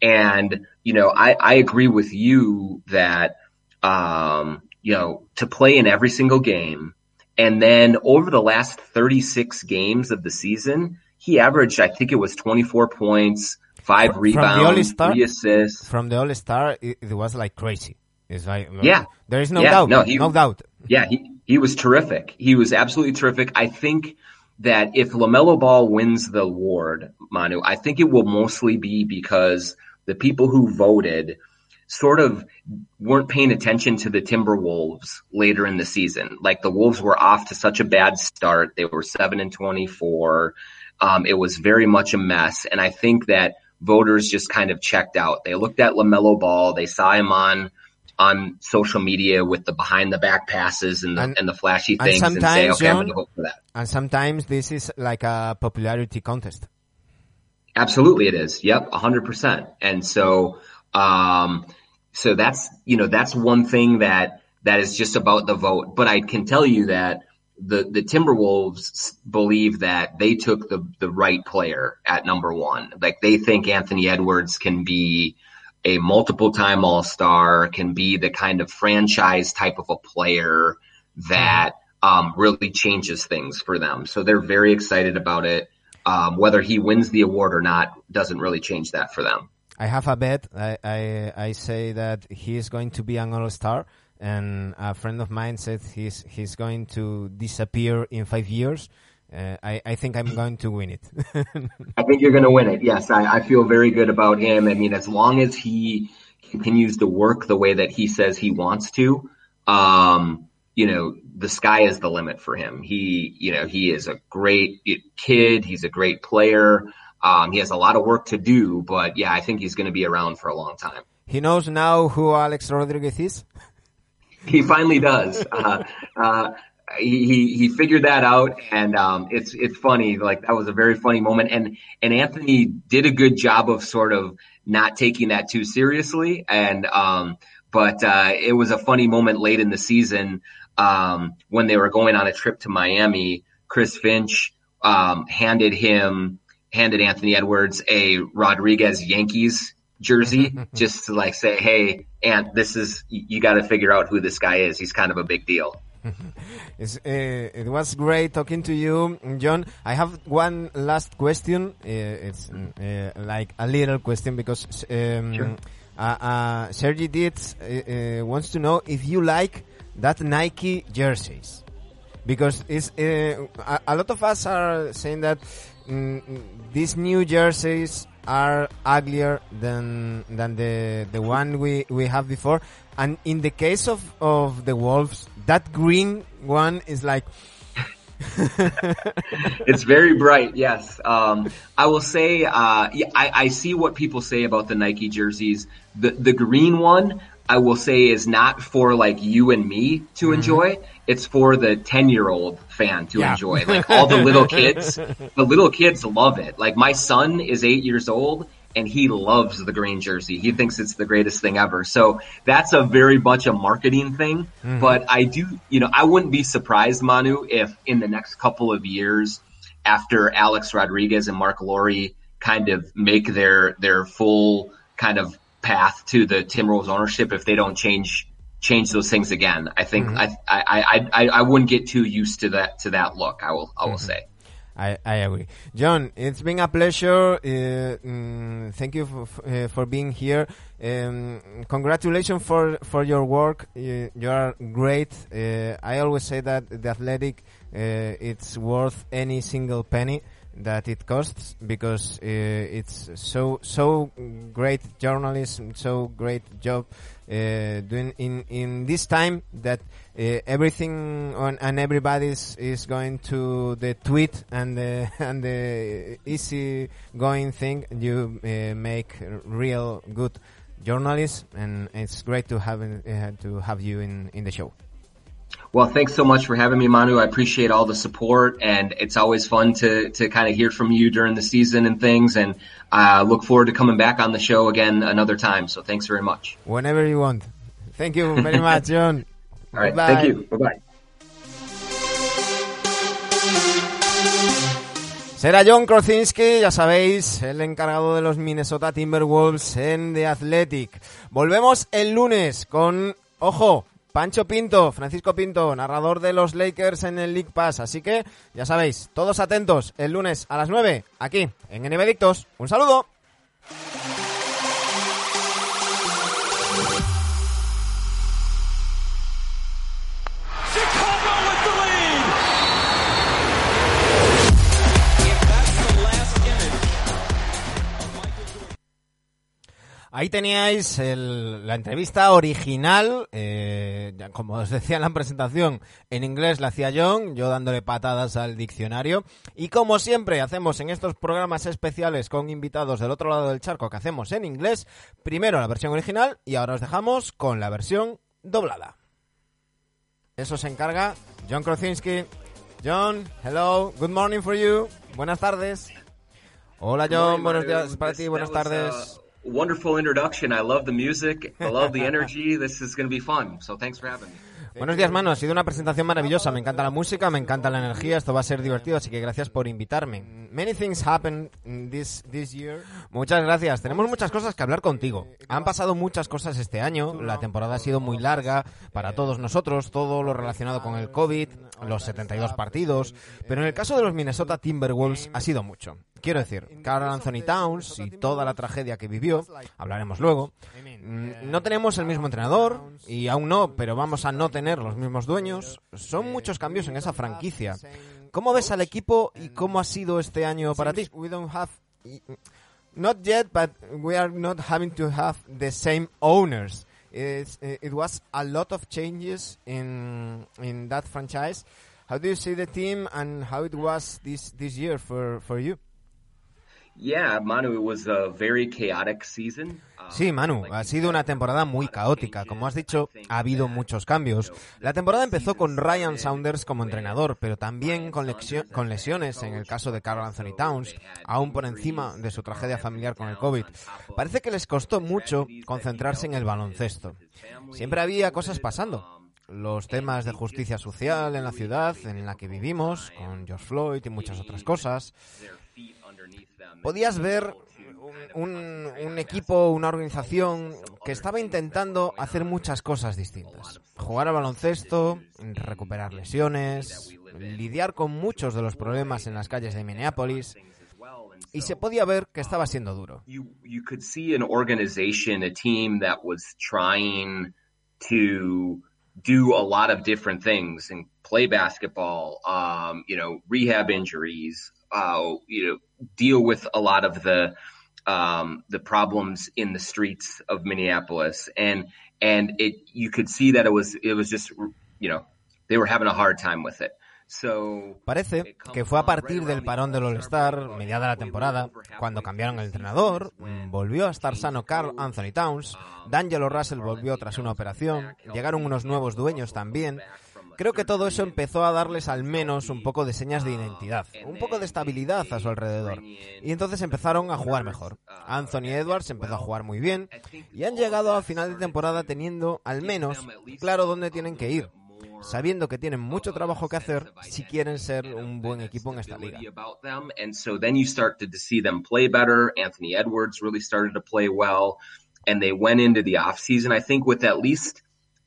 And you know, I, I agree with you that um, you know to play in every single game, and then over the last 36 games of the season, he averaged I think it was 24 points five from rebounds, three assists. From the All Star, it, it, was like crazy. It's like yeah, there is no yeah, doubt. No, he, no doubt. Yeah, he he was terrific. He was absolutely terrific. I think that if LaMelo Ball wins the award, Manu, I think it will mostly be because the people who voted sort of weren't paying attention to the Timberwolves later in the season. Like the Wolves were off to such a bad start. They were 7 and 24. Um, it was very much a mess. And I think that voters just kind of checked out. They looked at LaMelo Ball. They saw him on on social media with the behind the back passes and the, and, and the flashy things and, and say, okay, John, I'm going to vote for that. And sometimes this is like a popularity contest. Absolutely it is. Yep. hundred percent. And so, um, so that's, you know, that's one thing that, that is just about the vote. But I can tell you that the the Timberwolves believe that they took the the right player at number one. Like they think Anthony Edwards can be a multiple time All Star, can be the kind of franchise type of a player that um, really changes things for them. So they're very excited about it. Um, whether he wins the award or not doesn't really change that for them. I have a bet. I, I, I say that he is going to be an All Star and a friend of mine said he's he's going to disappear in five years. Uh, I, I think I'm going to win it. I think you're going to win it. Yes, I, I feel very good about him. I mean, as long as he continues to work the way that he says he wants to, um, you know, the sky is the limit for him. He, you know, he is a great kid. He's a great player. Um, he has a lot of work to do, but yeah, I think he's going to be around for a long time. He knows now who Alex Rodriguez is. he finally does. Uh, uh, he he figured that out, and um, it's it's funny. Like that was a very funny moment, and and Anthony did a good job of sort of not taking that too seriously, and um, but uh, it was a funny moment late in the season um, when they were going on a trip to Miami. Chris Finch um, handed him handed Anthony Edwards a Rodriguez Yankees jersey just to like say, hey, and this is you got to figure out who this guy is. He's kind of a big deal. uh, it was great talking to you, John. I have one last question. Uh, it's uh, like a little question because um, sure. Uh, uh, Sergi Dietz uh, wants to know if you like that Nike jerseys because it's a, a, lot of us are saying that mm, these new jerseys are uglier than than the the one we we have before. And in the case of of the wolves, that green one is like. it's very bright. Yes, um, I will say. Uh, I, I see what people say about the Nike jerseys. The the green one, I will say, is not for like you and me to mm-hmm. enjoy. It's for the ten year old fan to yeah. enjoy. Like all the little kids, the little kids love it. Like my son is eight years old and he loves the green jersey. He thinks it's the greatest thing ever. So that's a very much a marketing thing. Mm-hmm. But I do, you know, I wouldn't be surprised, Manu, if in the next couple of years, after Alex Rodriguez and Mark Lore kind of make their their full kind of path to the Timberwolves ownership, if they don't change change those things again, I think mm-hmm. I, I, I I I wouldn't get too used to that to that look. I will I will mm-hmm. say. I, I agree. John, it's been a pleasure. Uh, mm, thank you for, uh, for being here. Um, congratulations for, for your work. You, you are great. Uh, I always say that the athletic, uh, it's worth any single penny that it costs because uh, it's so so great journalism, so great job uh, doing in in this time that uh, everything on, and everybody is, is going to the tweet and the and the easy going thing. You uh, make real good journalists, and it's great to have uh, to have you in in the show. Well, thanks so much for having me, Manu. I appreciate all the support, and it's always fun to to kind of hear from you during the season and things. And I look forward to coming back on the show again another time. So thanks very much. Whenever you want. Thank you very much, John. all right. Bye. Thank you. Bye bye. Será John Krawczynski, ya sabéis, el encargado de los Minnesota Timberwolves en The Athletic. Volvemos el lunes con, ojo, Pancho Pinto, Francisco Pinto, narrador de los Lakers en el League Pass. Así que, ya sabéis, todos atentos el lunes a las 9, aquí en NBA Un saludo. Ahí teníais la entrevista original, eh, como os decía en la presentación, en inglés la hacía John, yo dándole patadas al diccionario. Y como siempre hacemos en estos programas especiales con invitados del otro lado del charco que hacemos en inglés, primero la versión original y ahora os dejamos con la versión doblada. Eso se encarga John Krosinski. John, hello, good morning for you. Buenas tardes. Hola John, buenos días para ti, buenas tardes. Wonderful introduction. I love the music. I love the energy. This is going to be fun. So thanks for having me. Buenos días, mano. Ha sido una presentación maravillosa. Me encanta la música, me encanta la energía. Esto va a ser divertido, así que gracias por invitarme. Many things happened this, this year. Muchas gracias. Tenemos muchas cosas que hablar contigo. Han pasado muchas cosas este año. La temporada ha sido muy larga para todos nosotros. Todo lo relacionado con el COVID, los 72 partidos. Pero en el caso de los Minnesota Timberwolves ha sido mucho. Quiero decir, Carl Anthony Towns y toda la tragedia que vivió, hablaremos luego. Mm, no tenemos el mismo entrenador y aún no, pero vamos a no tener los mismos dueños. Son muchos cambios en esa franquicia. ¿Cómo ves al equipo y cómo ha sido este año para ti? We don't have not yet, but we are not having to have the same owners. it was a lot of changes in in that franchise. How do you see the team and how it was this this year for for you? Yeah, Manu, it was a very chaotic season. Sí, Manu, ha sido una temporada muy caótica. Como has dicho, ha habido muchos cambios. La temporada empezó con Ryan Saunders como entrenador, pero también con, con lesiones en el caso de Carl Anthony Towns, aún por encima de su tragedia familiar con el COVID. Parece que les costó mucho concentrarse en el baloncesto. Siempre había cosas pasando. Los temas de justicia social en la ciudad en la que vivimos, con George Floyd y muchas otras cosas podías ver un, equipo, una organización que estaba intentando hacer muchas cosas distintas. Jugar al baloncesto, recuperar lesiones, lidiar con muchos de los problemas en las calles de Minneapolis. Y se podía ver que estaba siendo duro. Do a lot of different things and play basketball, um, you know, rehab injuries, uh, you know, deal with a lot of the um, the problems in the streets of Minneapolis, and and it you could see that it was it was just you know they were having a hard time with it. Parece que fue a partir del parón del All-Star, mediada la temporada, cuando cambiaron el entrenador, volvió a estar sano Carl Anthony Towns, D'Angelo Russell volvió tras una operación, llegaron unos nuevos dueños también. Creo que todo eso empezó a darles al menos un poco de señas de identidad, un poco de estabilidad a su alrededor. Y entonces empezaron a jugar mejor. Anthony Edwards empezó a jugar muy bien y han llegado al final de temporada teniendo al menos claro dónde tienen que ir sabiendo que tienen mucho trabajo que hacer si quieren ser un buen equipo en esta liga. Anthony Edwards really started to play well. And they went into the I think, with at least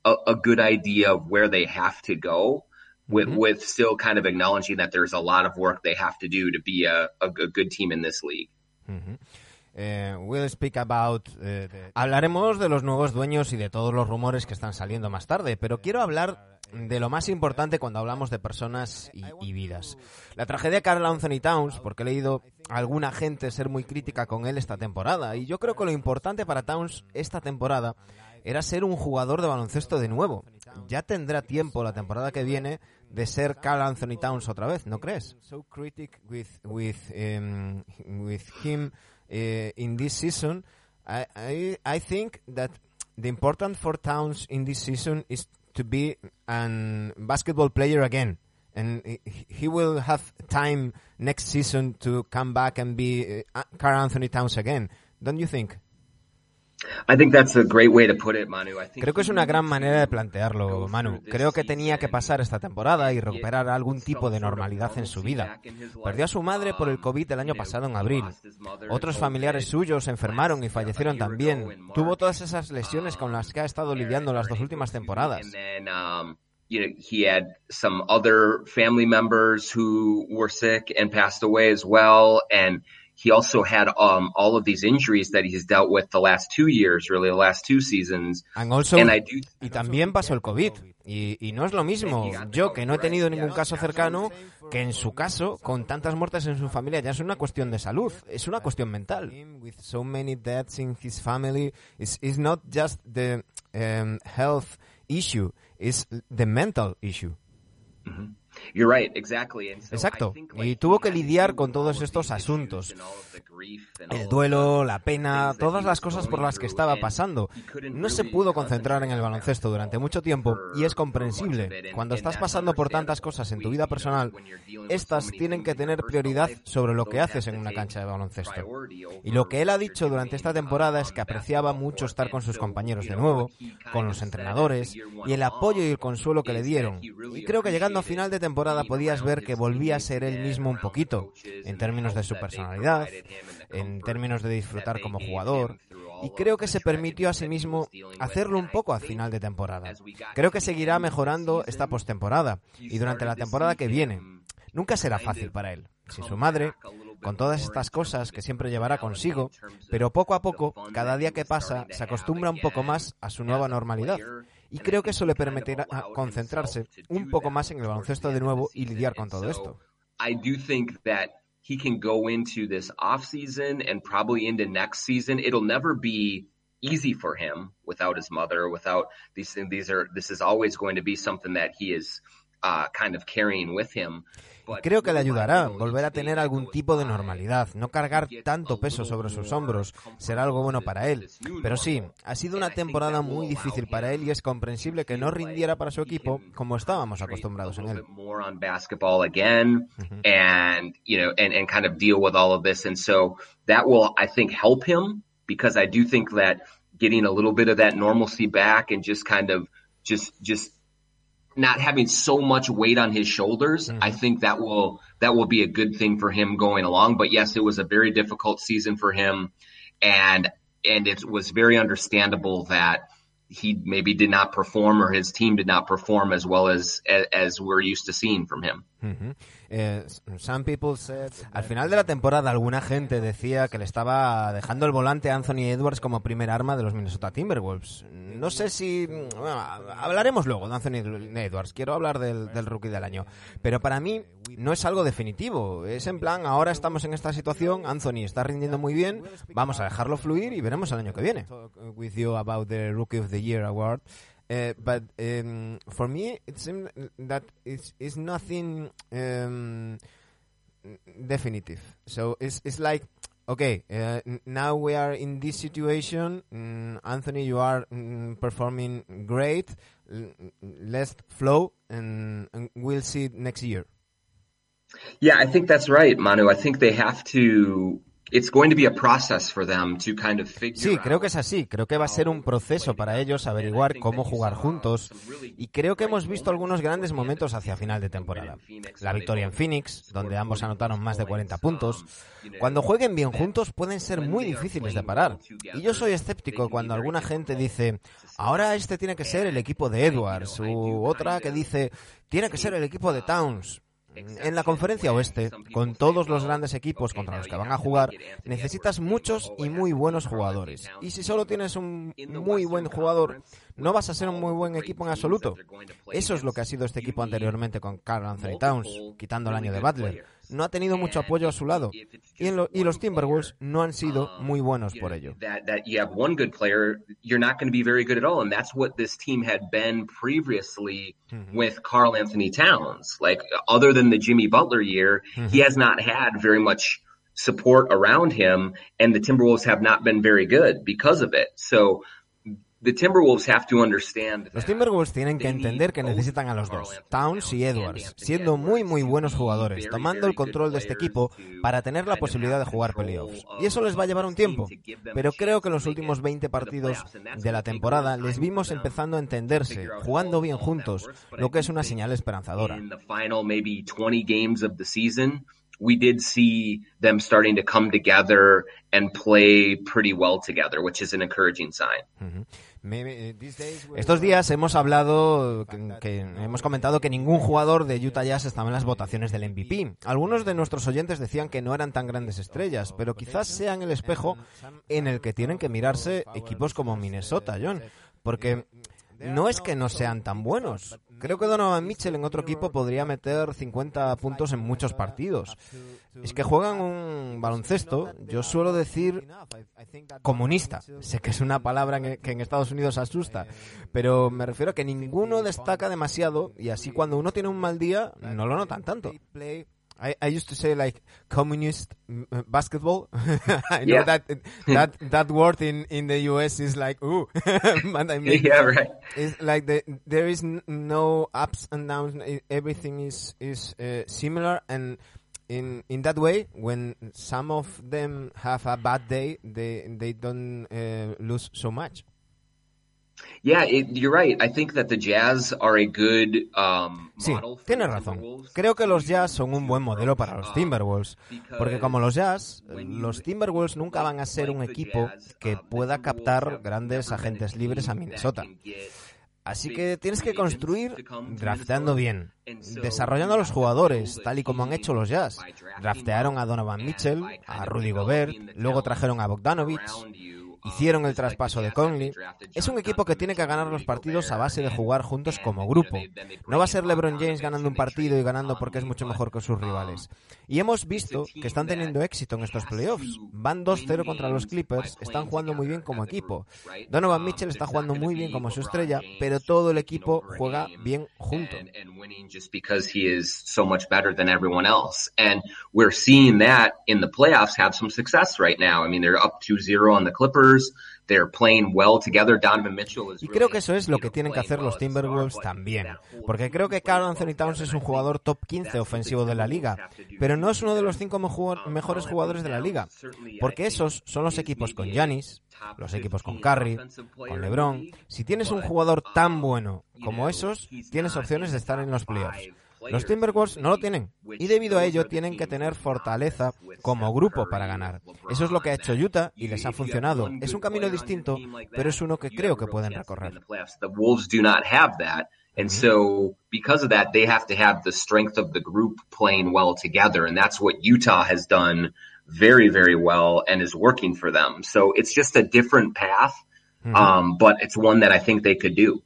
a, a, good idea of where they have to go, with, mm -hmm. with still kind of acknowledging that there's a lot of work they have to do to be a, a, a good team in this league. Mm -hmm. Eh, we'll speak about, eh, the... Hablaremos de los nuevos dueños y de todos los rumores que están saliendo más tarde, pero quiero hablar de lo más importante cuando hablamos de personas y, vidas. La tragedia de Carl Anthony Towns, porque he leído a alguna gente ser muy crítica con él esta temporada, y yo creo que lo importante para Towns esta temporada era ser un jugador de baloncesto de nuevo. Ya tendrá tiempo la temporada que viene de ser Carl Anthony Towns otra vez, ¿no crees? So critic with with um, with him uh, in this season, I, I I think that the important for Towns in this season is to be an basketball player again. And he will have time next season to come back and be uh, Carl Anthony Towns again. Don't you think? Creo que es una gran manera de plantearlo, Manu. Creo que tenía que pasar esta temporada y recuperar algún tipo de normalidad en su vida. Perdió a su madre por el COVID el año pasado en abril. Otros familiares suyos se enfermaron y fallecieron también. Tuvo todas esas lesiones con las que ha estado lidiando las dos últimas temporadas. he had some other family members who were sick and passed away as well and he also had um, all of these injuries that he's dealt with the last two years, really, the last two seasons. And also, And I do, y también pasó el COVID. Y, y, no es lo mismo. Yo, que no he tenido ningún caso cercano, que en su caso, con tantas muertes en su familia, ya es una cuestión de salud, es una cuestión mental. With so many deaths in his family, it's, it's not just the um, health issue, it's the mental issue. Mm -hmm. Exacto. Y tuvo que lidiar con todos estos asuntos. El duelo, la pena, todas las cosas por las que estaba pasando. No se pudo concentrar en el baloncesto durante mucho tiempo y es comprensible. Cuando estás pasando por tantas cosas en tu vida personal, estas tienen que tener prioridad sobre lo que haces en una cancha de baloncesto. Y lo que él ha dicho durante esta temporada es que apreciaba mucho estar con sus compañeros de nuevo, con los entrenadores y el apoyo y el consuelo que le dieron. Y creo que llegando a final de temporada podías ver que volvía a ser él mismo un poquito, en términos de su personalidad, en términos de disfrutar como jugador, y creo que se permitió a sí mismo hacerlo un poco al final de temporada. Creo que seguirá mejorando esta postemporada y durante la temporada que viene. Nunca será fácil para él, sin su madre, con todas estas cosas que siempre llevará consigo, pero poco a poco, cada día que pasa, se acostumbra un poco más a su nueva normalidad y creo que eso le permitirá concentrarse un poco más en el baloncesto de nuevo y lidiar con todo esto. I do think that he can go into this off season and probably into next season. It'll never be easy for him without his mother, without these these are this is always going to be something that he is uh, kind of carrying with him. Creo que le ayudará volver a tener algún tipo de normalidad, no cargar tanto peso sobre sus hombros, será algo bueno para él. Pero sí, ha sido una temporada muy difícil para él y es comprensible que no rindiera para su equipo como estábamos acostumbrados en él. getting a little bit of that normalcy back and just kind of just just not having so much weight on his shoulders, mm-hmm. I think that will that will be a good thing for him going along. But yes, it was a very difficult season for him, and and it was very understandable that he maybe did not perform or his team did not perform as well as as, as we're used to seeing from him. Eh, some people said, al final de la temporada alguna gente decía que le estaba dejando el volante a Anthony Edwards como primer arma de los Minnesota Timberwolves. No sé si... Bueno, hablaremos luego de Anthony Edwards. Quiero hablar del, del rookie del año. Pero para mí no es algo definitivo. Es en plan, ahora estamos en esta situación, Anthony está rindiendo muy bien, vamos a dejarlo fluir y veremos el año que viene. With you about the Rookie of the Year award. Uh, but um, for me, it seems that it's, it's nothing um, definitive. So it's, it's like, okay, uh, now we are in this situation. Mm, Anthony, you are mm, performing great. let's flow, and, and we'll see next year. Yeah, I think that's right, Manu. I think they have to It's going to be a process for them to kind of figure sí, creo que es así. Creo que va a ser un proceso para ellos averiguar cómo jugar juntos. Y creo que hemos visto algunos grandes momentos hacia final de temporada. La victoria en Phoenix, donde ambos anotaron más de 40 puntos. Cuando jueguen bien juntos pueden ser muy difíciles de parar. Y yo soy escéptico cuando alguna gente dice, ahora este tiene que ser el equipo de Edwards, u otra que dice, tiene que ser el equipo de Towns. En la conferencia oeste, con todos los grandes equipos contra los que van a jugar, necesitas muchos y muy buenos jugadores. Y si solo tienes un muy buen jugador, no vas a ser un muy buen equipo en absoluto. Eso es lo que ha sido este equipo anteriormente con Carl Anthony Towns, quitando el año de Butler no ha tenido mucho apoyo a su lado. Y, lo, y los Timberwolves no han sido muy buenos por ello. That, that you have one good player, you're not going to be very good at all. And that's what this team had been previously mm-hmm. with Karl Anthony Towns. Like, other than the Jimmy Butler year, mm-hmm. he has not had very much support around him, and the Timberwolves have not been very good because of it. So, los Timberwolves tienen que entender que necesitan a los dos, Towns y Edwards, siendo muy muy buenos jugadores, tomando el control de este equipo para tener la posibilidad de jugar playoffs. Y eso les va a llevar un tiempo, pero creo que en los últimos 20 partidos de la temporada les vimos empezando a entenderse, jugando bien juntos, lo que es una señal esperanzadora. we did see them starting to come together and play pretty well together, which is an encouraging sign. Eh, Estos días hemos hablado, que, hemos comentado que ningún jugador de Utah Jazz estaba en las votaciones del MVP. Algunos de nuestros oyentes decían que no eran tan grandes estrellas, pero quizás sean el espejo en el que tienen que mirarse equipos como Minnesota, John. Porque no es que no sean tan buenos. Creo que Donovan Mitchell en otro equipo podría meter 50 puntos en muchos partidos. Es que juegan un baloncesto, yo suelo decir comunista. Sé que es una palabra que en Estados Unidos asusta, pero me refiero a que ninguno destaca demasiado y así cuando uno tiene un mal día no lo notan tanto. I, I used to say like communist basketball. I know yeah. that that that word in in the US is like ooh, but I mean, yeah, right. It's like the, there is no ups and downs. Everything is is uh, similar, and in in that way, when some of them have a bad day, they they don't uh, lose so much. Yeah, it, you're right. I think that the Jazz are a good um, Sí, tienes razón. Creo que los Jazz son un buen modelo para los Timberwolves, porque como los Jazz, los Timberwolves nunca van a ser un equipo que pueda captar grandes agentes libres a Minnesota. Así que tienes que construir drafteando bien, desarrollando a los jugadores, tal y como han hecho los Jazz. Draftearon a Donovan Mitchell, a Rudy Gobert, luego trajeron a Bogdanovich hicieron el traspaso de Conley, es un equipo que tiene que ganar los partidos a base de jugar juntos como grupo. No va a ser LeBron James ganando un partido y ganando porque es mucho mejor que sus rivales. Y hemos visto que están teniendo éxito en estos playoffs. Van 2-0 contra los Clippers, están jugando muy bien como equipo. Donovan Mitchell está jugando muy bien como su estrella, pero todo el equipo juega bien junto. And we're seeing that in the playoffs have some success right now. I mean, they're up 2-0 on the Clippers. Y creo que eso es lo que tienen que hacer los Timberwolves también, porque creo que Carl Anthony Towns es un jugador top 15 ofensivo de la liga, pero no es uno de los cinco mejores jugadores de la liga, porque esos son los equipos con Giannis, los equipos con Curry, con LeBron. Si tienes un jugador tan bueno como esos, tienes opciones de estar en los playoffs. Los Timberwolves no lo tienen y debido a ello tienen que tener fortaleza como grupo para ganar. Eso es lo que ha hecho Utah y les ha funcionado. Es un camino distinto, pero es uno que creo que pueden recorrer. And so because of that, they have to have the strength of the group playing well together. And that's what Utah has done very, very well and is working for them. So it's just a different path. Um, but it's one that I think they could do.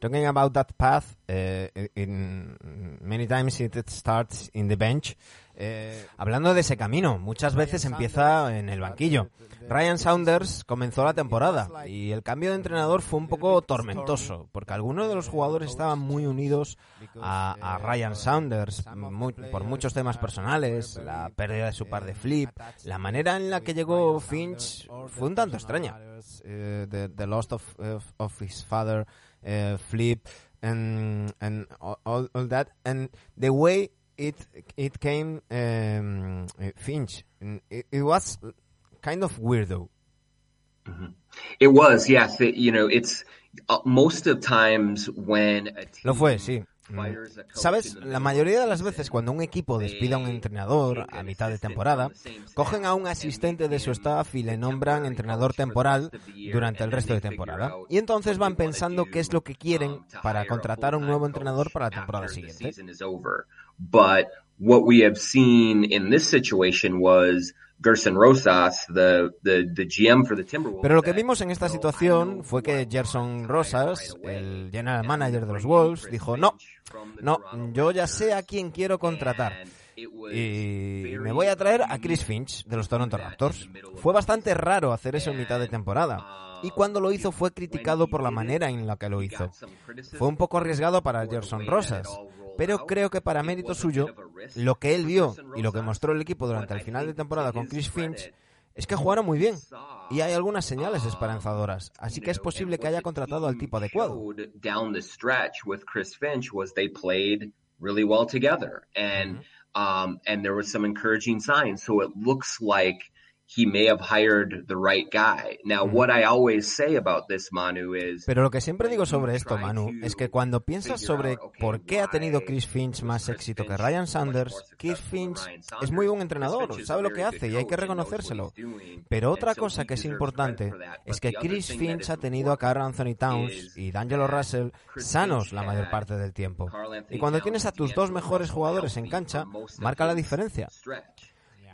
Talking about that path, uh, in many times it starts in the bench. Eh, hablando de ese camino, muchas veces empieza en el banquillo. Ryan Saunders comenzó la temporada y el cambio de entrenador fue un poco tormentoso, porque algunos de los jugadores estaban muy unidos a, a Ryan Saunders mu- por muchos temas personales, la pérdida de su par de flip, la manera en la que llegó Finch fue un tanto extraña. Eh, the, the loss of, of, his father, eh, flip, and, and all, all that, and the way it it came um, uh, Finch. It, it was kind of weird weirdo. It was, yes. It, you know, it's uh, most of times when a team Lo fue, sí. Sabes, la mayoría de las veces cuando un equipo despide a un entrenador a mitad de temporada, cogen a un asistente de su staff y le nombran entrenador temporal durante el resto de temporada. Y entonces van pensando qué es lo que quieren para contratar a un nuevo entrenador para la temporada siguiente. But what we have seen in this situation was Gerson Rosas, the, the, the GM for the Timberwolves. Pero lo que vimos en esta "No, I situación fue que Gerson Rosas, el general manager de los Wolves, dijo, no, no, yo ya Raptors." sé a quién quiero contratar. Y me voy a traer a Chris Finch de los Toronto Raptors. Fue bastante raro hacer eso en mitad de temporada. Y cuando lo hizo fue criticado por la manera en la que lo hizo. Fue un poco arriesgado para Gerson Rosas, pero creo que para mérito suyo, lo que él vio y lo que mostró el equipo durante el final de temporada con Chris Finch es que jugaron muy bien. Y hay algunas señales esperanzadoras, así que es posible que haya contratado al tipo adecuado. showed down he may have hired the right guy. Now, what I always say about this Manu is Pero lo que siempre digo sobre esto, Manu, es que cuando piensas sobre por qué ha tenido Chris Finch más éxito que Ryan Sanders, Chris Finch es muy buen entrenador, sabe lo que hace y hay que reconocérselo. Pero otra cosa que es importante es que Chris Finch ha tenido a Carl Anthony Towns y D'Angelo Russell sanos la mayor parte del tiempo. Y cuando tienes a tus dos mejores jugadores en cancha, marca la diferencia.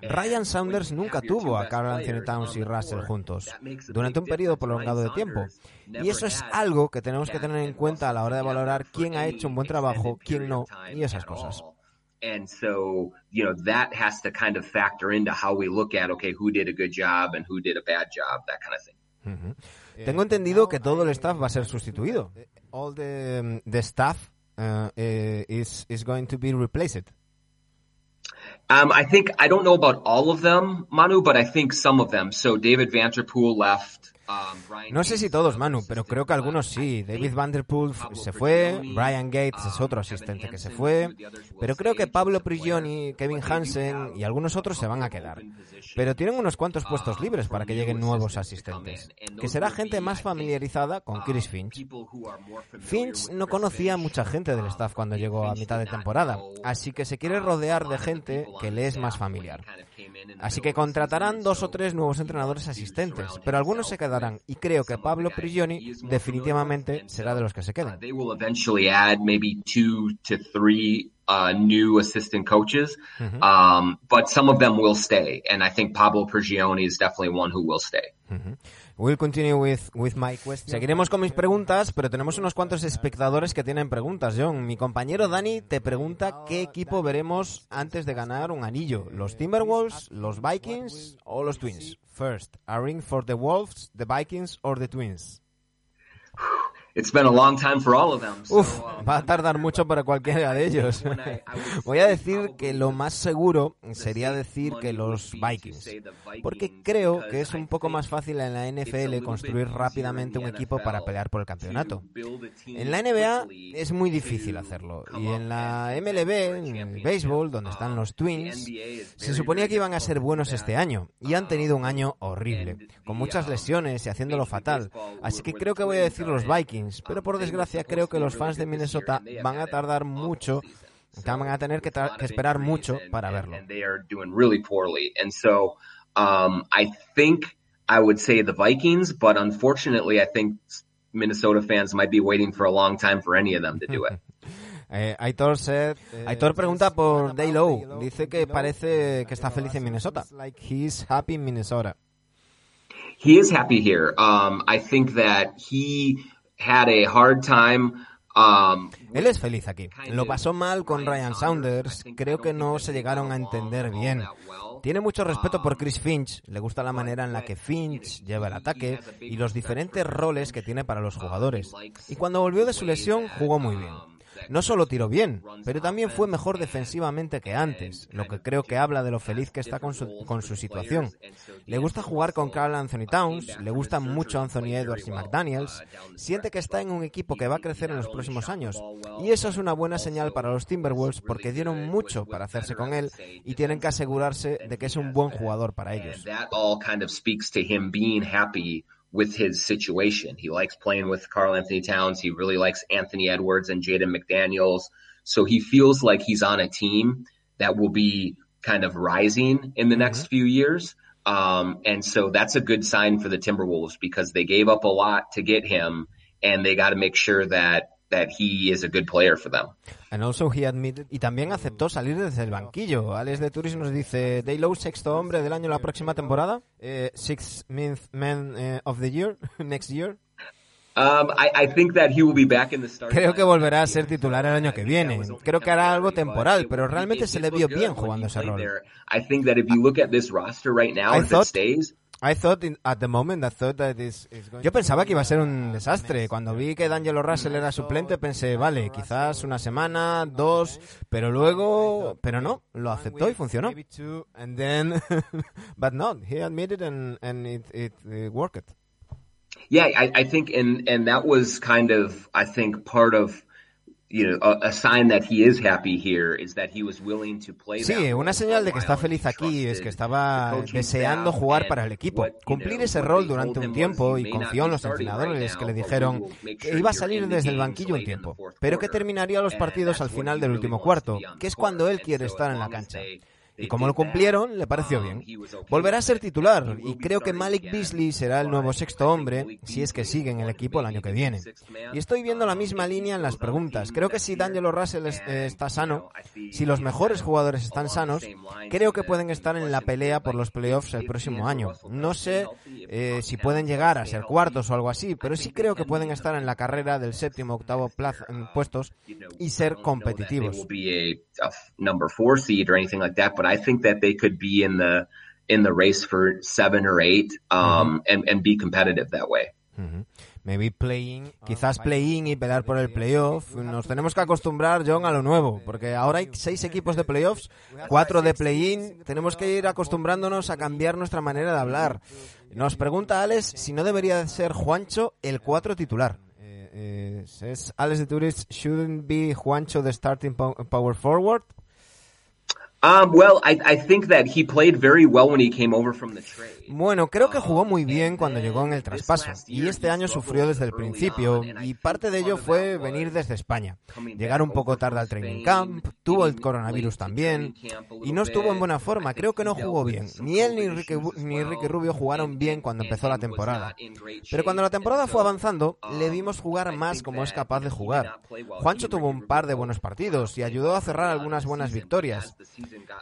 Ryan Saunders nunca tuvo a Carl Anthony Towns y Russell juntos durante un periodo prolongado de tiempo. Y eso es algo que tenemos que tener en cuenta a la hora de valorar quién ha hecho un buen trabajo, quién no y esas cosas. And so, you know, that has to kind of factor into how we look at, okay, who did a good job and who did a bad job, that kind of thing. Tengo entendido que todo el staff va a ser sustituido. All the, um, the staff uh, eh, is, is going to be replaced. Um, I think I don't know about all of them, Manu, but I think some of them. So David Vanterpool left. No sé si todos, Manu, pero creo que algunos sí. David Vanderpool se fue, Brian Gates es otro asistente que se fue, pero creo que Pablo Prigioni, Kevin Hansen y algunos otros se van a quedar. Pero tienen unos cuantos puestos libres para que lleguen nuevos asistentes, que será gente más familiarizada con Chris Finch. Finch no conocía a mucha gente del staff cuando llegó a mitad de temporada, así que se quiere rodear de gente que le es más familiar. Así que contratarán dos o tres nuevos entrenadores asistentes, pero algunos se quedarán y creo que Pablo Prigioni definitivamente será de los que se queden. Three uh, new assistant coaches, um, but some of them will stay, and I think Pablo Prigioni is definitely one who will stay. We'll continue with, with my question. Seguiremos con mis preguntas, pero tenemos unos cuantos espectadores que tienen preguntas, John. Mi compañero Dani te pregunta qué equipo veremos antes de ganar un anillo. ¿Los Timberwolves, los Vikings o los Twins? First, a ring for the Wolves, the Vikings or the Twins? It's been a long time for all of them. So, Uf, um, va a tardar mucho para cualquiera de ellos. Voy a decir que lo más seguro sería decir que los Vikings, porque creo que es un poco más fácil en la NFL construir rápidamente un equipo para pelear por el campeonato. En la NBA es muy difícil hacerlo, y en la MLB, en el béisbol, donde están los Twins, se suponía que iban a ser buenos este año, y han tenido un año horrible, con muchas lesiones y haciéndolo fatal. Así que creo que voy a decir los Vikings, pero por desgracia creo que los fans de Minnesota van a tardar mucho, van a tener que, que esperar mucho para verlo. And they are doing really poorly. And so um, I think I would say the Vikings, but unfortunately, I think Minnesota fans might be waiting for a long time for any of them to do it. Eh, Aitor, said, eh, Aitor pregunta por Day Low. Dice que parece que está feliz en Minnesota. Like he's happy in Minnesota. He is happy here. Um, I think that he had a hard time um, Él es feliz aquí. Lo pasó mal con Ryan Saunders. Creo que no se llegaron a entender bien. Tiene mucho respeto por Chris Finch. Le gusta la manera en la que Finch lleva el ataque y los diferentes roles que tiene para los jugadores. Y cuando volvió de su lesión jugó muy bien. No solo tiró bien, pero también fue mejor defensivamente que antes, lo que creo que habla de lo feliz que está con su, situación. Le gusta jugar con Carl Anthony Towns, le gustan mucho Anthony Edwards y McDaniels, siente que está en un equipo que va a crecer en los próximos años. Y eso es una buena señal para los Timberwolves porque dieron mucho para hacerse con él y tienen que asegurarse de que es un buen jugador para ellos. With his situation. He likes playing with Karl Anthony Towns. He really likes Anthony Edwards and Jaden McDaniels. So he feels like he's on a team that will be kind of rising in the next mm-hmm. few years. Um, and so that's a good sign for the Timberwolves because they gave up a lot to get him and they got to make sure that that he is a good player for them. And also he admitted, y también aceptó salir desde el banquillo. Alex de Turis nos dice, Daylow, sexto hombre del año la próxima temporada, eh, sixth man eh, of the year, next year. Um, I, I think that he will be back in the Creo que volverá a ser titular el año que viene. Creo que hará algo temporal, pero realmente se le vio bien jugando ese rol. I think that if you look at this roster right now, if it stays, yo pensaba que iba a ser un desastre. Cuando vi que D'Angelo Russell era suplente, pensé, vale, quizás una semana, dos, pero luego, pero no, lo aceptó y funcionó. And then, but no, he admitted and, and it, it, it worked. Yeah, I, I think, and and that was kind of, I think, part of Sí, una señal de que está feliz aquí es que estaba deseando jugar para el equipo, cumplir ese rol durante un tiempo y confió en los entrenadores que le dijeron que iba a salir desde el banquillo un tiempo, pero que terminaría los partidos al final del último cuarto, que es cuando él quiere estar en la cancha. Y como lo cumplieron, le pareció bien. Volverá a ser titular y creo que Malik Beasley será el nuevo sexto hombre si es que sigue en el equipo el año que viene. Y estoy viendo la misma línea en las preguntas. Creo que si D'Angelo Russell eh, está sano, si los mejores jugadores están sanos, creo que pueden estar en la pelea por los playoffs el próximo año. No sé eh, si pueden llegar a ser cuartos o algo así, pero sí creo que pueden estar en la carrera del séptimo octavo plaza, puestos y ser competitivos. I think that they could be in the in the race for seven or eight um, and, and be competitive that way. Maybe playing, quizás playing y pelear por el playoff. Nos tenemos que acostumbrar, John, a lo nuevo, porque ahora hay seis equipos de playoffs, cuatro de play-in. Tenemos que ir acostumbrándonos a cambiar nuestra manera de hablar. Nos pregunta Alex si no debería ser Juancho el cuatro titular. Eh, eh, Alex de Turis, shouldn't be Juancho the starting power forward? Bueno, creo que jugó muy bien cuando llegó en el traspaso y este año sufrió desde el principio y parte de ello fue venir desde España. Llegar un poco tarde al training camp, tuvo el coronavirus también y no estuvo en buena forma. Creo que no jugó bien. Ni él ni Ricky, ni Ricky Rubio jugaron bien cuando empezó la temporada. Pero cuando la temporada fue avanzando, le vimos jugar más como es capaz de jugar. Juancho tuvo un par de buenos partidos y ayudó a cerrar algunas buenas victorias.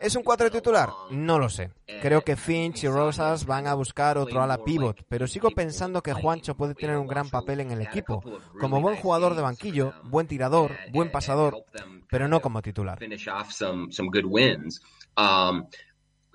¿Es un cuatro titular? No lo sé. Creo que Finch y Rosas van a buscar otro ala pivot, pero sigo pensando que Juancho puede tener un gran papel en el equipo, como buen jugador de banquillo, buen tirador, buen pasador, pero no como titular. Um,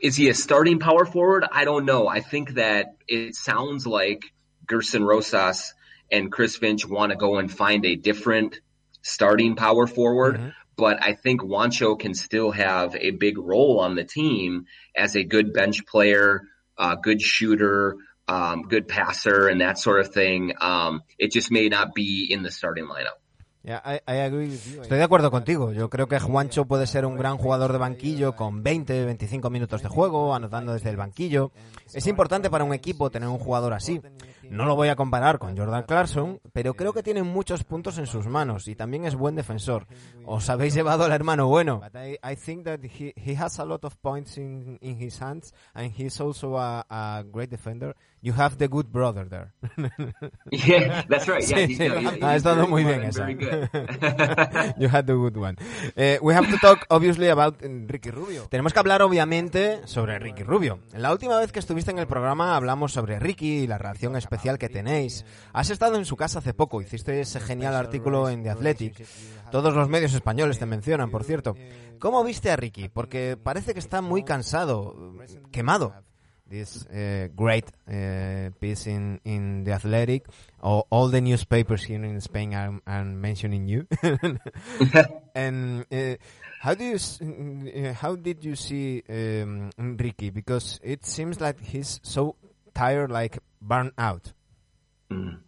is he a starting power forward? I don't know. I think that it sounds like Gerson Rosas and Chris Finch want to go and find a different starting power forward. Mm-hmm. But I think Juancho can still have a big role on the team as a good bench player, uh, good shooter, um, good passer, and that sort of thing. Um, it just may not be in the starting lineup. Yeah, I, I agree with you. Estoy de acuerdo contigo. Yo creo que Juancho puede ser un gran jugador de banquillo con 20, 25 minutos de juego, anotando desde el banquillo. Es importante para un equipo tener un jugador así. No lo voy a comparar con Jordan Clarkson, pero creo que tiene muchos puntos en sus manos y también es buen defensor. Os habéis llevado al hermano bueno. I, think that he, he has a lot of points in, in his hands and he's also a, a great defender. You have the good brother there. yeah, that's right. Yeah, sí, sí. ha estado muy bien esa. you had the good one. Uh, we have to talk obviously about Ricky Rubio. Tenemos que hablar obviamente sobre Ricky Rubio. La última vez que estuviste en el programa hablamos sobre Ricky y la relación especial que tenéis. Has estado en su casa hace poco, hiciste ese genial artículo en The Athletic. Todos los medios españoles te mencionan, por cierto. ¿Cómo viste a Ricky? Porque parece que está muy cansado, quemado. This uh, great uh, piece in, in the Athletic. All, all, the newspapers here in Spain are, are mentioning you. and uh, how do you uh, how did you see um? Because it seems like he's so tired, like burnt out. Mm.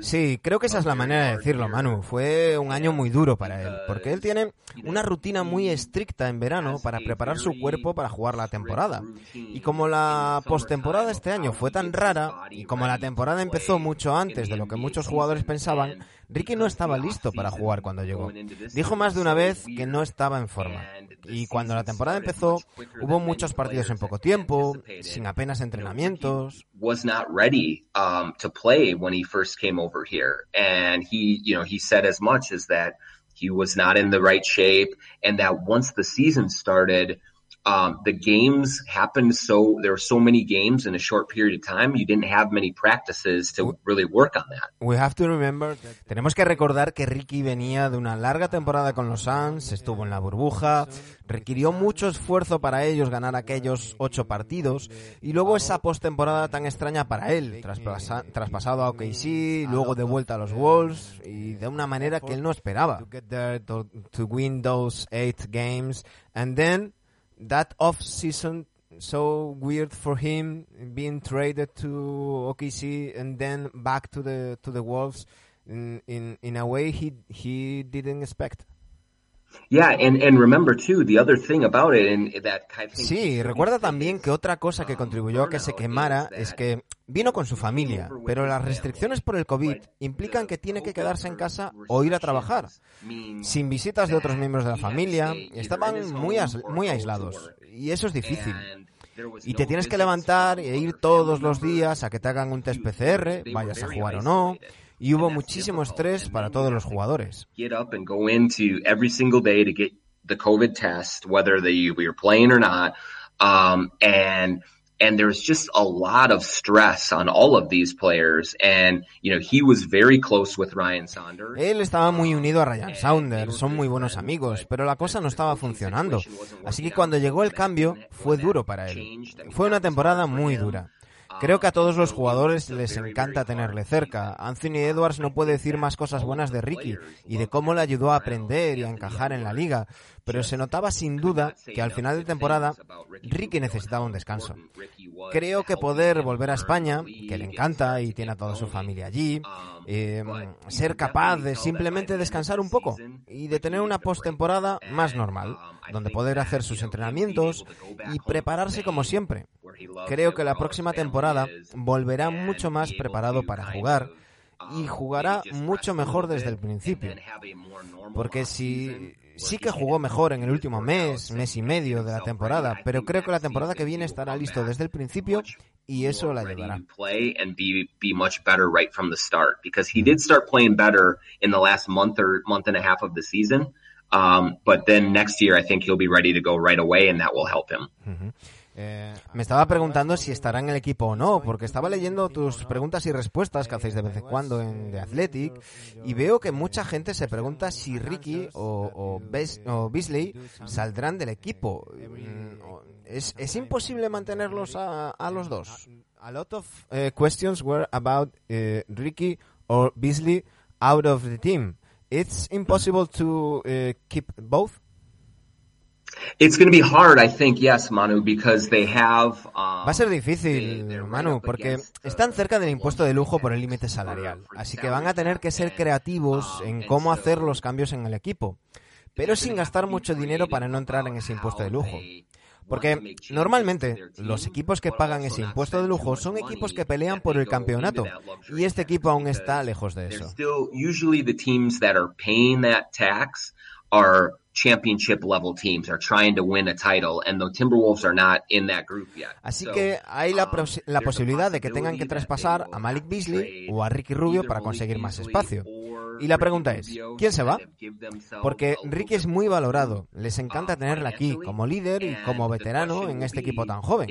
Sí, creo que esa es la manera de decirlo, Manu. Fue un año muy duro para él, porque él tiene una rutina muy estricta en verano para preparar su cuerpo para jugar la temporada. Y como la postemporada este año fue tan rara, y como la temporada empezó mucho antes de lo que muchos jugadores pensaban, Ricky no estaba listo para jugar cuando llegó. Dijo más de una vez que no estaba en forma. Y cuando la temporada empezó, hubo muchos partidos en poco tiempo, sin apenas entrenamientos. Was not ready um, to play when he first came over here, and he, you know, he said as much as that he was not in the right shape, and that once the season started. Um, the games happened so there were so many games in a short period of time. You didn't have many practices to really work on that. We have to remember Tenemos que recordar que Ricky venía de una larga temporada con los Suns, estuvo en la burbuja, requirió mucho esfuerzo para ellos ganar aquellos ocho partidos y luego esa postemporada tan extraña para él, traspasa, traspasado a OKC, luego de vuelta a los Wolves y de una manera que él no esperaba. To get there to, to win those eight games and then that off season so weird for him being traded to OKC and then back to the to the Wolves in in, in a way he he didn't expect. Sí, recuerda también que otra cosa que contribuyó a que se quemara es que vino con su familia, pero las restricciones por el COVID implican que tiene que quedarse en casa o ir a trabajar, sin visitas de otros miembros de la familia, estaban muy, muy aislados, y eso es difícil. Y te tienes que levantar e ir todos los días a que te hagan un test PCR, vayas a jugar o no, y hubo muchísimo estrés para todos los jugadores. Get up and go into every single day to get the COVID test, whether they were playing or not, um, and there's just a lot of stress on all of these players and you know he was very close with Ryan Saunders. Él estaba muy unido a Ryan Saunders, son muy buenos amigos, pero la cosa no estaba funcionando. Así que cuando llegó el cambio fue duro para él. Fue una temporada muy dura. Creo que a todos los jugadores les encanta tenerle cerca. Anthony Edwards no puede decir más cosas buenas de Ricky y de cómo le ayudó a aprender y a encajar en la liga, pero se notaba sin duda que al final de temporada Ricky necesitaba un descanso. Creo que poder volver a España, que le encanta y tiene a toda su familia allí, eh, ser capaz de simplemente descansar un poco y de tener una postemporada más normal, donde poder hacer sus entrenamientos y prepararse como siempre. Creo que la próxima temporada volverá mucho más preparado para jugar y jugará mucho mejor desde el principio. Porque si sí que jugó mejor en el último mes, mes y medio de la temporada, pero creo que la temporada que viene estará listo desde el principio y eso la ayudará. Eh, me estaba preguntando si estará en el equipo o no, porque estaba leyendo tus preguntas y respuestas que hacéis de vez en cuando en The Athletic y veo que mucha gente se pregunta si Ricky o, o, o Beasley saldrán del equipo. Mm, ¿Es, es imposible mantenerlos a, a, los dos? A lot of uh, questions were about uh, Ricky or Beasley out of the team. It's impossible to uh, keep both. It's going to be hard, I think, yes, Manu, because they have, um, Va a ser difícil, Manu, porque están cerca del impuesto de lujo por el límite salarial, así que van a tener que ser creativos um, en cómo hacer los cambios en el equipo, pero sin gastar mucho dinero para no entrar en ese impuesto de lujo. Porque normalmente los equipos que pagan ese impuesto de lujo son equipos que pelean por el campeonato y este equipo aún está lejos de eso. Championship level teams are trying to win a title and the Timberwolves are not in that group yet. Así que hay la, um, la posibilidad de que tengan que traspasar a Malik Beasley o a Ricky Rubio para conseguir más espacio. Y la pregunta es, ¿quién se va? Porque Ricky es muy valorado, les encanta uh, tenerla aquí como líder y como veterano en este equipo tan joven.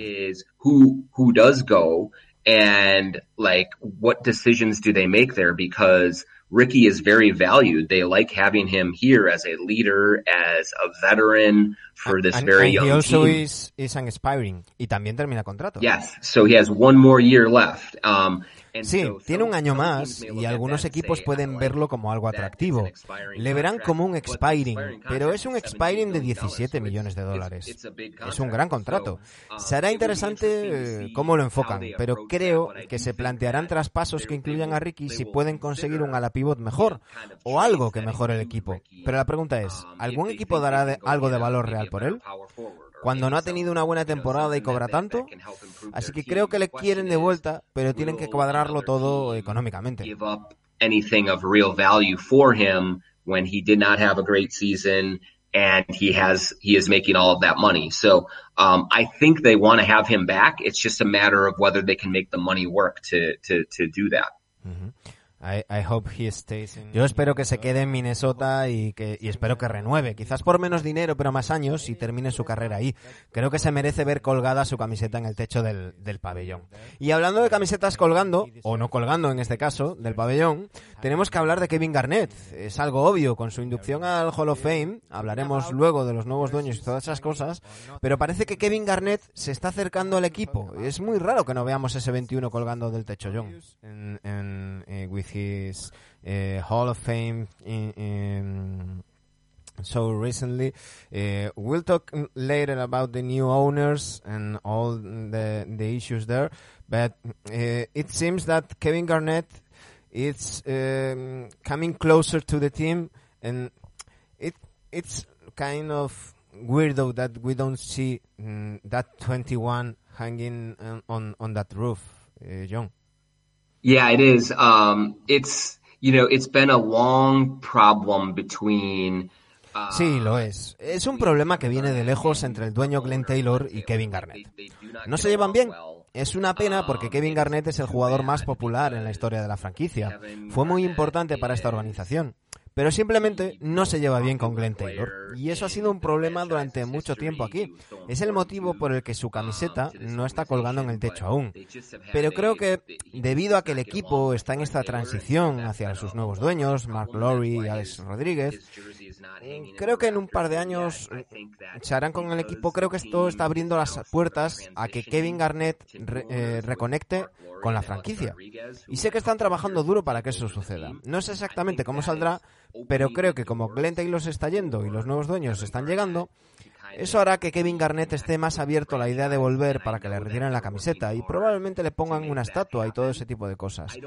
And like what decisions do they make there because Ricky is very valued. They like having him here as a leader, as a veteran for this and, very and young he also team. is is an expiring y también termina contrato. Yes, so he has one more year left. Um, Sí, tiene un año más y algunos equipos pueden verlo como algo atractivo. Le verán como un expiring, pero es un expiring de 17 millones de dólares. Es un gran contrato. Será interesante cómo lo enfocan, pero creo que se plantearán traspasos que incluyan a Ricky si pueden conseguir un ala pivot mejor o algo que mejore el equipo. Pero la pregunta es, ¿algún equipo dará algo de valor real por él? Cuando no ha tenido una buena temporada y cobra tanto. Así que creo que le quieren de vuelta, pero tienen que cuadrarlo todo económicamente. anything of real value for him when he did not have a great season and he has he is making all of that money. So um, I think they want to have him back. It's just a matter of whether they can make the money work to to to do that. Mm -hmm. Yo espero que se quede en Minnesota y que y espero que renueve, quizás por menos dinero, pero más años y termine su carrera ahí. Creo que se merece ver colgada su camiseta en el techo del, del pabellón. Y hablando de camisetas colgando, o no colgando en este caso, del pabellón, tenemos que hablar de Kevin Garnett. Es algo obvio, con su inducción al Hall of Fame, hablaremos luego de los nuevos dueños y todas esas cosas, pero parece que Kevin Garnett se está acercando al equipo. Es muy raro que no veamos ese 21 colgando del techo, John, en, en, eh, his uh, Hall of Fame in, in so recently. Uh, we'll talk later about the new owners and all the the issues there, but uh, it seems that Kevin Garnett is um, coming closer to the team, and it it's kind of weirdo that we don't see mm, that 21 hanging on on, on that roof, uh, John. Yeah, it is. Um, it's you know, it's been a long problem between. Uh, sí, lo es. Es un problema que viene de lejos entre el dueño Glenn Taylor y Kevin Garnett. No se llevan bien. Es una pena porque Kevin Garnett es el jugador más popular en la historia de la franquicia. Fue muy importante para esta organización pero simplemente no se lleva bien con Glenn Taylor. Y eso ha sido un problema durante mucho tiempo aquí. Es el motivo por el que su camiseta no está colgando en el techo aún. Pero creo que debido a que el equipo está en esta transición hacia sus nuevos dueños, Mark Lowry y Alex Rodríguez, creo que en un par de años se harán con el equipo. Creo que esto está abriendo las puertas a que Kevin Garnett eh, reconecte con la franquicia. Y sé que están trabajando duro para que eso suceda. No sé exactamente cómo saldrá, pero creo que como Glenn Taylor se está yendo y los nuevos dueños están llegando, eso hará que Kevin Garnett esté más abierto a la idea de volver para que le retiren la camiseta y probablemente le pongan una estatua y todo ese tipo de cosas.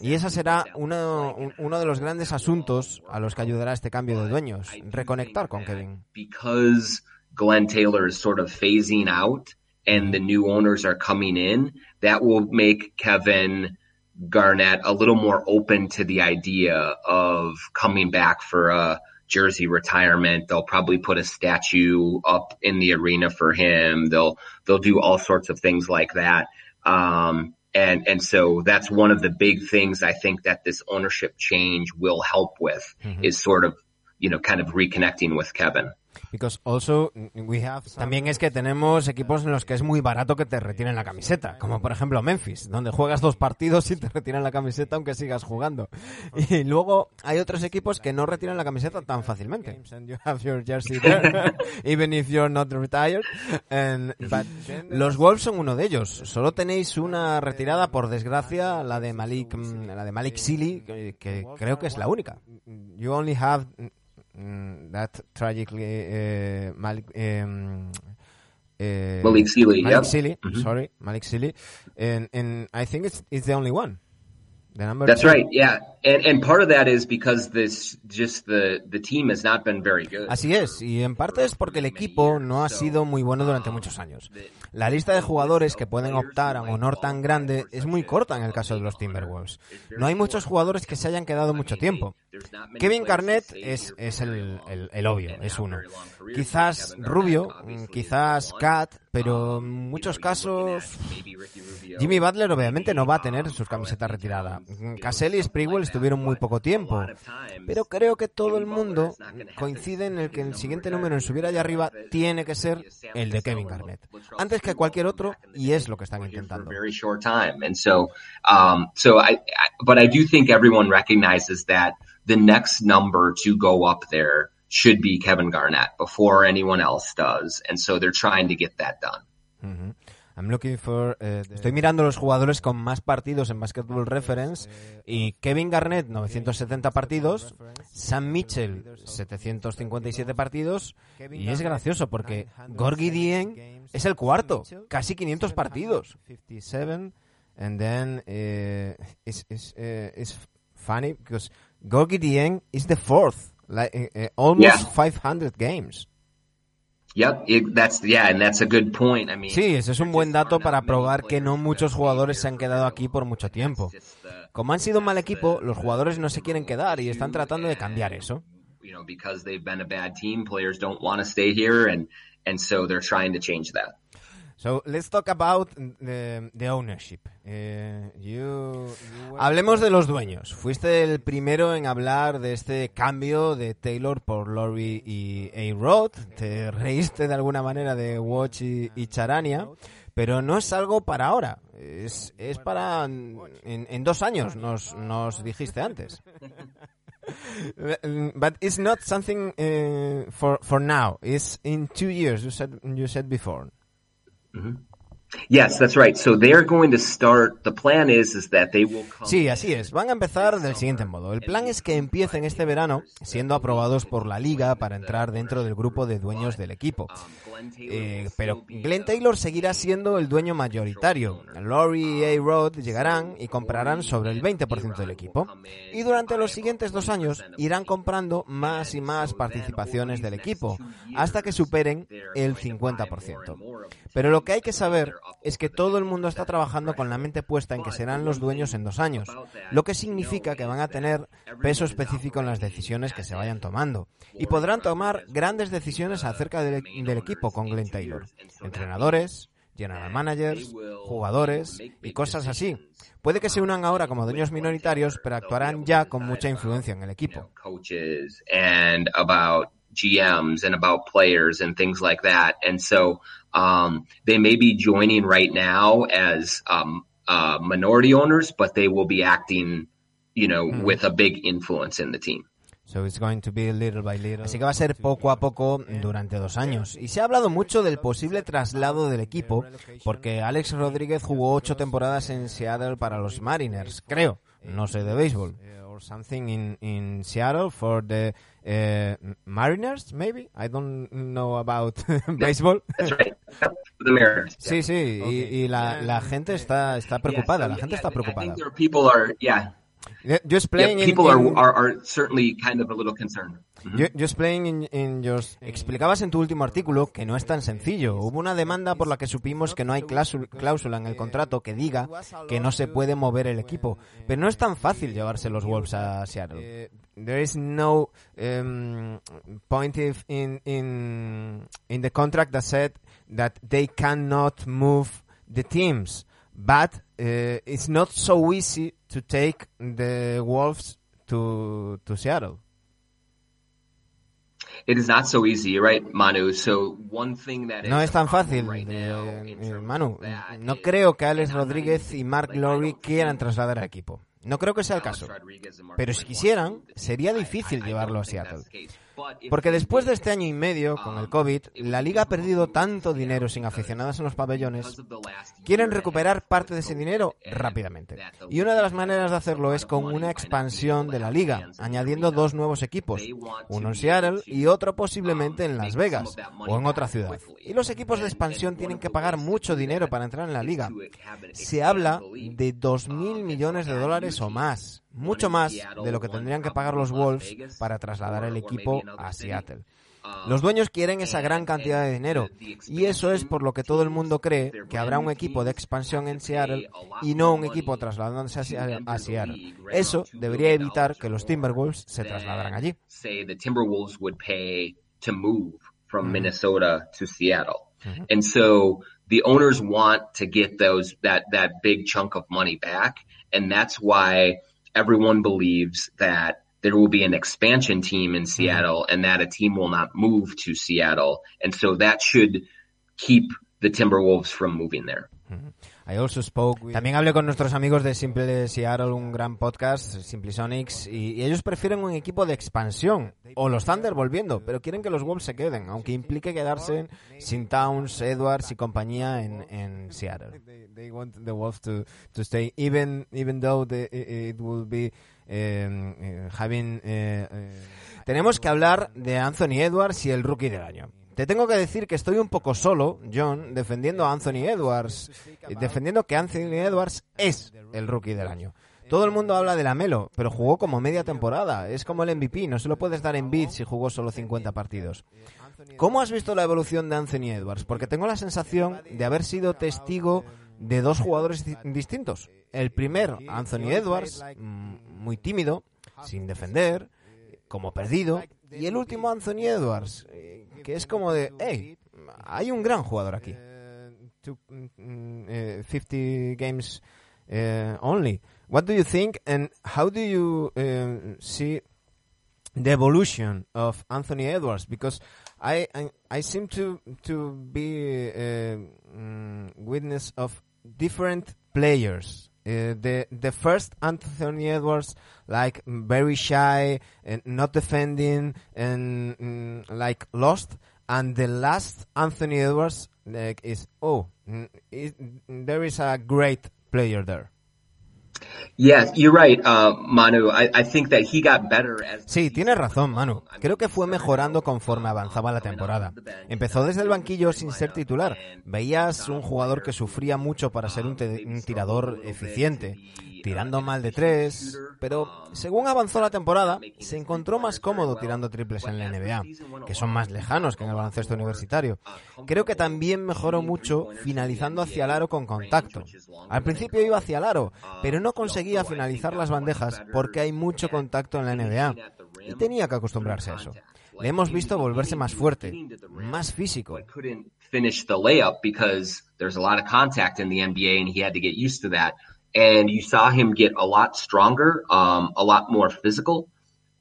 Y esa será uno, uno de los grandes asuntos a los que ayudará este cambio de dueños, reconectar con Kevin. Glenn Taylor is sort of phasing out and the new owners are coming in, that will make Kevin Garnett a little more open to the idea of coming back for a jersey retirement. They'll probably put a statue up in the arena for him. They'll they'll do all sorts of things like that. Um, and and so that's one of the big things I think that this ownership change will help with mm-hmm. is sort of you know kind of reconnecting with Kevin. También es que tenemos equipos en los que es muy barato que te retiren la camiseta, como por ejemplo Memphis, donde juegas dos partidos y te retiran la camiseta aunque sigas jugando. Y luego hay otros equipos que no retiran la camiseta tan fácilmente. los Wolves son uno de ellos. Solo tenéis una retirada, por desgracia, la de Malik, mm, la de Malik Silly, que, que creo que es la única. You only have Mm, that tragically uh, Malik, um, uh, Malik Sealy, Malik Sealy, mm-hmm. sorry, Malik Sealy, and and I think it's it's the only one. The number That's two. right. Yeah, and and part of that is because this just the the team has not been very good. Así es, y en parte es porque el equipo no ha sido muy bueno durante muchos años. La lista de jugadores que pueden optar a un honor tan grande es muy corta en el caso de los Timberwolves. No hay muchos jugadores que se hayan quedado mucho tiempo. Kevin Garnett es, es el, el- el obvio, es uno. Quizás Rubio, mm, quizás Cat, pero en muchos casos Jimmy Butler obviamente no va a tener sus camisetas retiradas. Cassell y Sprewell estuvieron muy poco tiempo. Pero creo que todo el mundo coincide en el que el siguiente número en subir allá arriba tiene que ser el de Kevin Garnett. Antes que cualquier otro, y es lo que están intentando. um, so I, I, but I do think everyone recognizes that the next number to go up there should be Kevin Garnett before anyone else does. And so they're trying to get that done. Ujú. I'm looking for, eh, Estoy mirando los jugadores con más partidos en Basketball Reference y Kevin Garnett 970 partidos, Sam Mitchell 757 partidos y es gracioso porque Gorgie Dien es el cuarto, casi 500 partidos. 57 and then eh, it's, it's, eh, it's funny because Gorgie Dien is the fourth, like eh, almost Yeah. 500 games. Yep. It, that's, yeah. And that's a good point. I mean, Sí, ese es un buen dato para probar que no muchos jugadores se han quedado aquí por mucho tiempo. Como han sido un mal equipo, los jugadores no se quieren quedar y están tratando de cambiar eso. you know, because they've been a bad team, players don't want to stay here. And, and so they're trying to change that. So let's talk about the, the ownership. Eh, you- Hablemos de los dueños. Fuiste el primero en hablar de este cambio de Taylor por Laurie y A-Rod. Te reíste de alguna manera de Watch y, y Charania. Pero no es algo para ahora. Es, es para en, en dos años, nos, nos dijiste antes. But it's not something uh, for for now. It's in two years. You said you said before. Sí, así es. Van a empezar del siguiente modo. El plan es que empiecen este verano siendo aprobados por la liga para entrar dentro del grupo de dueños del equipo. Eh, pero Glenn Taylor seguirá siendo el dueño mayoritario. Laurie y A-Rod llegarán y comprarán sobre el 20% del equipo. Y durante los siguientes dos años irán comprando más y más participaciones del equipo hasta que superen el 50%. Pero lo que hay que saber es que todo el mundo está trabajando con la mente puesta en que serán los dueños en dos años, lo que significa que van a tener peso específico en las decisiones que se vayan tomando y podrán tomar grandes decisiones acerca del, del equipo con Glenn Taylor, entrenadores, general managers, jugadores y cosas así. Puede que se unan ahora como dueños minoritarios, pero actuarán ya con mucha influencia en el equipo. GMs and about players and things like that. And so um, they may be joining right now as um, uh, minority owners, but they will be acting, you know, with a big influence in the team. So it's going to be little by little. Así que va a ser poco a poco durante dos años. Y se ha hablado mucho del posible traslado del equipo, porque Alex Rodríguez jugó ocho temporadas en Seattle para los Mariners, creo. No sé de béisbol. Or something in, in Seattle for the eh, Mariners, maybe? I don't know about baseball. That's right. the Mariners. Sí, sí, y, y la, la gente está, está preocupada, la gente está I preocupada. Yeah, Just yeah playing in- people in- are, are, are certainly kind of a little concerned. Yo, yo explain in, in your- explicabas en tu último artículo que no es tan sencillo. Hubo una demanda por la que supimos que no hay cláusula, cláusula en el contrato que diga que no se puede mover el equipo. Pero no es tan fácil llevarse los Wolves a Seattle. There is no um, point if in, in, in the contract that said that they cannot move the teams. But uh, it's not so easy to take the Wolves to, to Seattle. It is not so easy, right, Manu. So one thing that No is es tan fácil, right eh, now eh, Manu. No creo que Alex Rodríguez y Mark Lowry quieran trasladar al equipo. No creo que sea el caso. Pero si quisieran, sería difícil llevarlo a Seattle. Porque después de este año y medio con el COVID, la liga ha perdido tanto dinero sin aficionados en los pabellones, quieren recuperar parte de ese dinero rápidamente. Y una de las maneras de hacerlo es con una expansión de la liga, añadiendo dos nuevos equipos, uno en Seattle y otro posiblemente en Las Vegas o en otra ciudad. Y los equipos de expansión tienen que pagar mucho dinero para entrar en la liga. Se habla de 2.000 millones de dólares o más, mucho más de lo que tendrían que pagar los Wolves para trasladar el equipo a Seattle. Los dueños quieren esa gran cantidad de dinero y eso es por lo que todo el mundo cree que habrá un equipo de expansión en Seattle y no un equipo trasladándose a Seattle. Eso debería evitar que los Timberwolves se trasladaran allí. And so the owners want to get those that that big chunk of money back and that's why everyone believes that there will be an expansion team in Seattle and that a team will not move to Seattle. And so that should keep the Timberwolves from moving there. Mm-hmm. También hablé con nuestros amigos de Simple Seattle, un gran podcast, Simple Sonics, y, ellos prefieren un equipo de expansión, o los Thunder volviendo, pero quieren que los Wolves se queden, aunque implique quedarse sin Towns, Edwards y compañía en, en Seattle. They, want the Wolves to, to stay, even, even though it will be em, eh, having... Eh, eh, Tenemos que hablar de Anthony Edwards y el rookie del año. Te tengo que decir que estoy un poco solo, John, defendiendo a Anthony Edwards, defendiendo que Anthony Edwards es el rookie del año. Todo el mundo habla de la Melo, pero jugó como media temporada. Es como el MVP, no se lo puedes dar en bid si jugó solo 50 partidos. ¿Cómo has visto la evolución de Anthony Edwards? Porque tengo la sensación de haber sido testigo de dos jugadores distintos. El primer, Anthony Edwards, mm, muy tímido, sin defender, como perdido. Y el último, Anthony Edwards, que es como de, hey, hay un gran jugador aquí. Eh, mm, mm, eh, 50 games uh, only. What do you think and how do you see the evolution of Anthony Edwards? Because I I, I seem to to be mm, witness of different players. Uh, the the first Anthony Edwards like very shy and not defending and mm, like lost. And the last Anthony Edwards like is oh mm, is, there is a great player there sí, tienes razón, Manu. Creo que fue mejorando conforme avanzaba la temporada. Empezó desde el banquillo sin ser titular. Veías un jugador que sufría mucho para ser un, un tirador eficiente tirando mal de tres, pero según avanzó la temporada, se encontró más cómodo tirando triples en la NBA, que son más lejanos que en el baloncesto universitario. Creo que también mejoró mucho finalizando hacia el aro con contacto. Al principio iba hacia el aro, pero no conseguía finalizar las bandejas porque hay mucho contacto en la NBA y tenía que acostumbrarse a eso. Le hemos visto volverse más fuerte, más físico. And you saw him get a lot stronger, um, a lot more physical.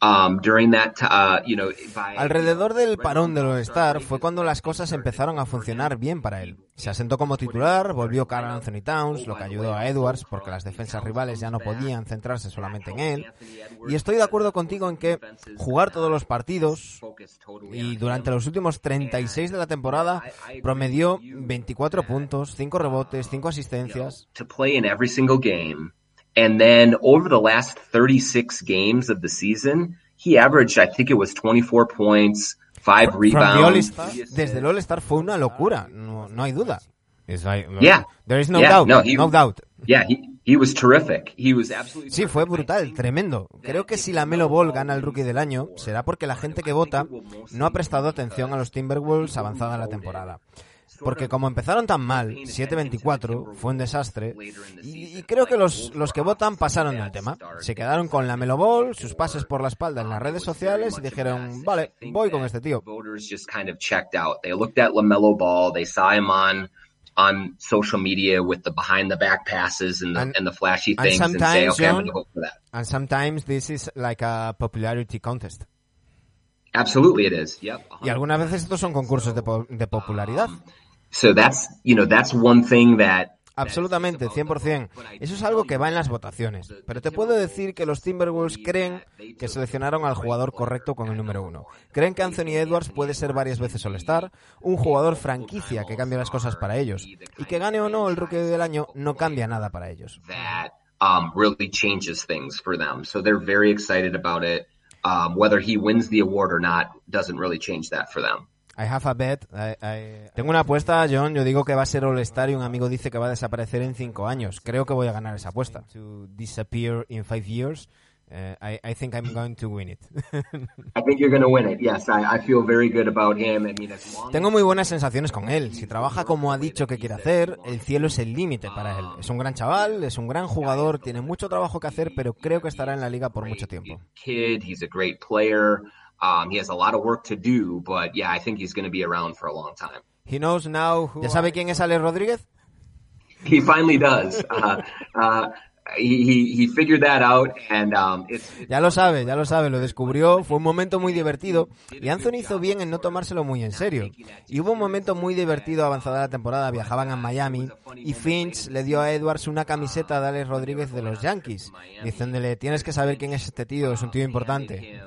Um, during that, uh, you know, by, Alrededor del parón del All-Star fue cuando las cosas empezaron a funcionar bien para él. Se asentó como titular, volvió Carl Anthony Towns, lo que ayudó a Edwards porque las defensas rivales ya no podían centrarse solamente en él. Y estoy de acuerdo contigo en que jugar todos los partidos y durante los últimos 36 de la temporada promedió 24 puntos, 5 rebotes, 5 asistencias. And then over the last 36 games of the season, he averaged, I think it was 24 points, 5 rebounds. desde el All-Star fue una locura, no, no hay duda. Like, yeah. There is no yeah, doubt, no, he, no doubt. Yeah, he, he was terrific. He was absolutely Sí, fue brutal, tremendo. Creo que si la Melo Ball gana el Rookie del Año, será porque la gente que vota no ha prestado atención a los Timberwolves avanzada la temporada porque como empezaron tan mal, 7-24, fue un desastre, y, creo que los, los que votan pasaron del tema. Se quedaron con la Melo Ball, sus pases por la espalda en las redes sociales y dijeron, vale, voy con este tío. on social media with the behind the back passes and the, and, and the flashy things and, say, okay, John, I'm going to vote for that. And sometimes this is like a popularity contest. Absolutely it is. Yep. Y algunas veces estos son concursos de, de popularidad. Um, So that's, you know, that's one thing that absolutamente, 100%. Eso es algo que va en las votaciones. Pero te puedo decir que los Timberwolves creen que seleccionaron al jugador correcto con el número uno. Creen que Anthony Edwards puede ser varias veces All-Star, un jugador franquicia que cambia las cosas para ellos. Y que gane o no el rookie del año no cambia nada para ellos. Really changes things for them. So they're very excited about it. Whether he wins the award or not doesn't really change that for them. I have a bet. Tengo una apuesta, John. Yo digo que va a ser All-Star y un amigo dice que va a desaparecer en cinco años. Creo que voy a ganar esa apuesta. To disappear in five years. Uh, I, I, think I'm going to win it. I think you're going to win it. Yes, I, I, feel very good about him. I mean, Tengo muy buenas sensaciones con él. Si trabaja como ha dicho que quiere hacer, el cielo es el límite para él. Es un gran chaval, es un gran jugador, tiene mucho trabajo que hacer, pero creo que estará en la liga por mucho tiempo. Kid, he's a great player. Um, he has a lot of work to do, but yeah, I think he's going to be around for a long time. He knows now. Who ¿Ya sabe quién es Alex Rodríguez? He finally does. Uh, uh, He, he, figured that out and, um, it's, ya lo sabe, ya lo sabe, lo descubrió, fue un momento muy divertido y Anthony hizo bien en no tomárselo muy en serio. Y hubo un momento muy divertido avanzada la temporada, viajaban a Miami y Finch le dio a Edwards una camiseta de Alex Rodríguez de los Yankees, diciéndole, tienes que saber quién es este tío, es un tío importante.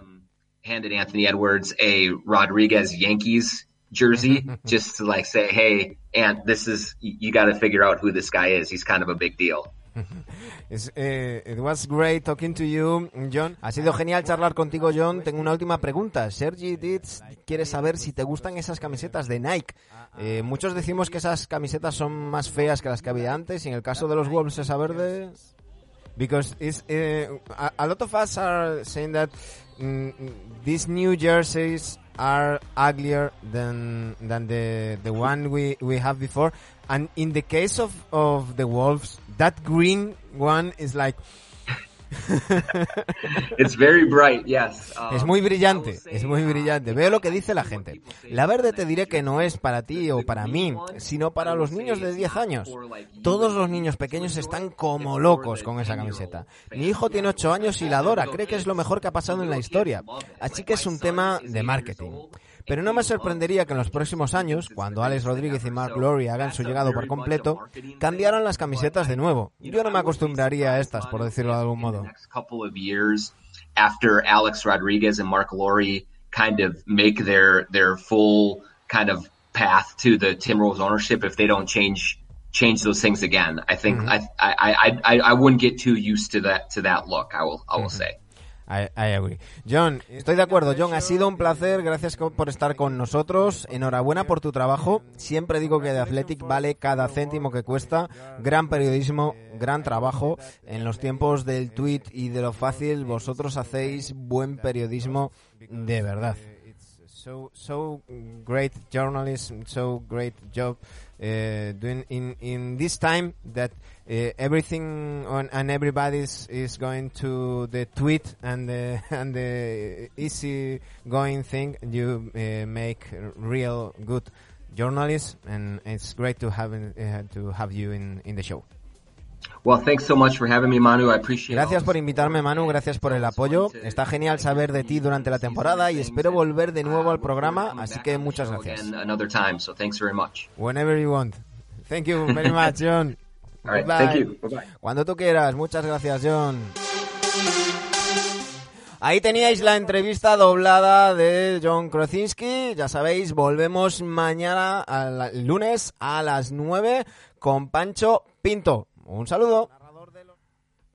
Handed Anthony Edwards a Rodriguez Yankees jersey just to like say, hey, Ant, this is you got to figure out who this guy is. He's kind of a big deal. Uh, it was great talking to you, John. Ha sido genial charlar contigo, John. Tengo una última pregunta. Sergi Ditz quiere saber si te gustan esas camisetas de Nike. Eh, muchos decimos que esas camisetas son más feas que las que había antes. Y en el caso de los Wolves, esa verde. Because it's, uh, a, a lot of us are saying that mm, these new jerseys are uglier than than the the one we we have before. And in the case of of the Wolves, that green one is like It's very bright, yes. es muy brillante, es muy brillante. Veo lo que dice la gente. La verde te diré que no es para ti o para mí, sino para los niños de 10 años. Todos los niños pequeños están como locos con esa camiseta. Mi hijo tiene 8 años y la adora, cree que es lo mejor que ha pasado en la historia. Así que es un tema de marketing. Pero no me sorprendería que en los próximos años, cuando Alex Rodríguez y Mark Lowry hagan su llegado por completo, cambiaran las camisetas de nuevo. Yo no me acostumbraría a estas, por decirlo de algún modo. After Alex Rodriguez and Mark Lowry kind of make their their full kind of path to the Timberwolves ownership, if they don't change change those things again, I think mm -hmm. I, I I I wouldn't get too used to that to that look. I will I will mm -hmm. say. John, estoy de acuerdo. John, ha sido un placer. Gracias por estar con nosotros. Enhorabuena por tu trabajo. Siempre digo que The Athletic vale cada céntimo que cuesta. Gran periodismo, gran trabajo. En los tiempos del tweet y de lo fácil, vosotros hacéis buen periodismo de verdad. So, so great journalism, so great job uh, doing in, in uh, everything on, and everybody is, is going to the tweet and the, and the easy going thing. You uh, make real good journalists, and it's great to have uh, to have you in, in the show. Well, thanks so much for having me, Manu. I appreciate gracias por invitarme, Manu. Gracias por el apoyo. Está genial saber de ti durante la temporada y espero volver de nuevo al programa, así que muchas gracias. Whenever you want. Thank you very much, John. Cuando tú quieras. Muchas gracias, John. Ahí teníais la entrevista doblada de John Krosinski. Ya sabéis, volvemos mañana, el lunes a las 9 con Pancho Pinto. Un saludo.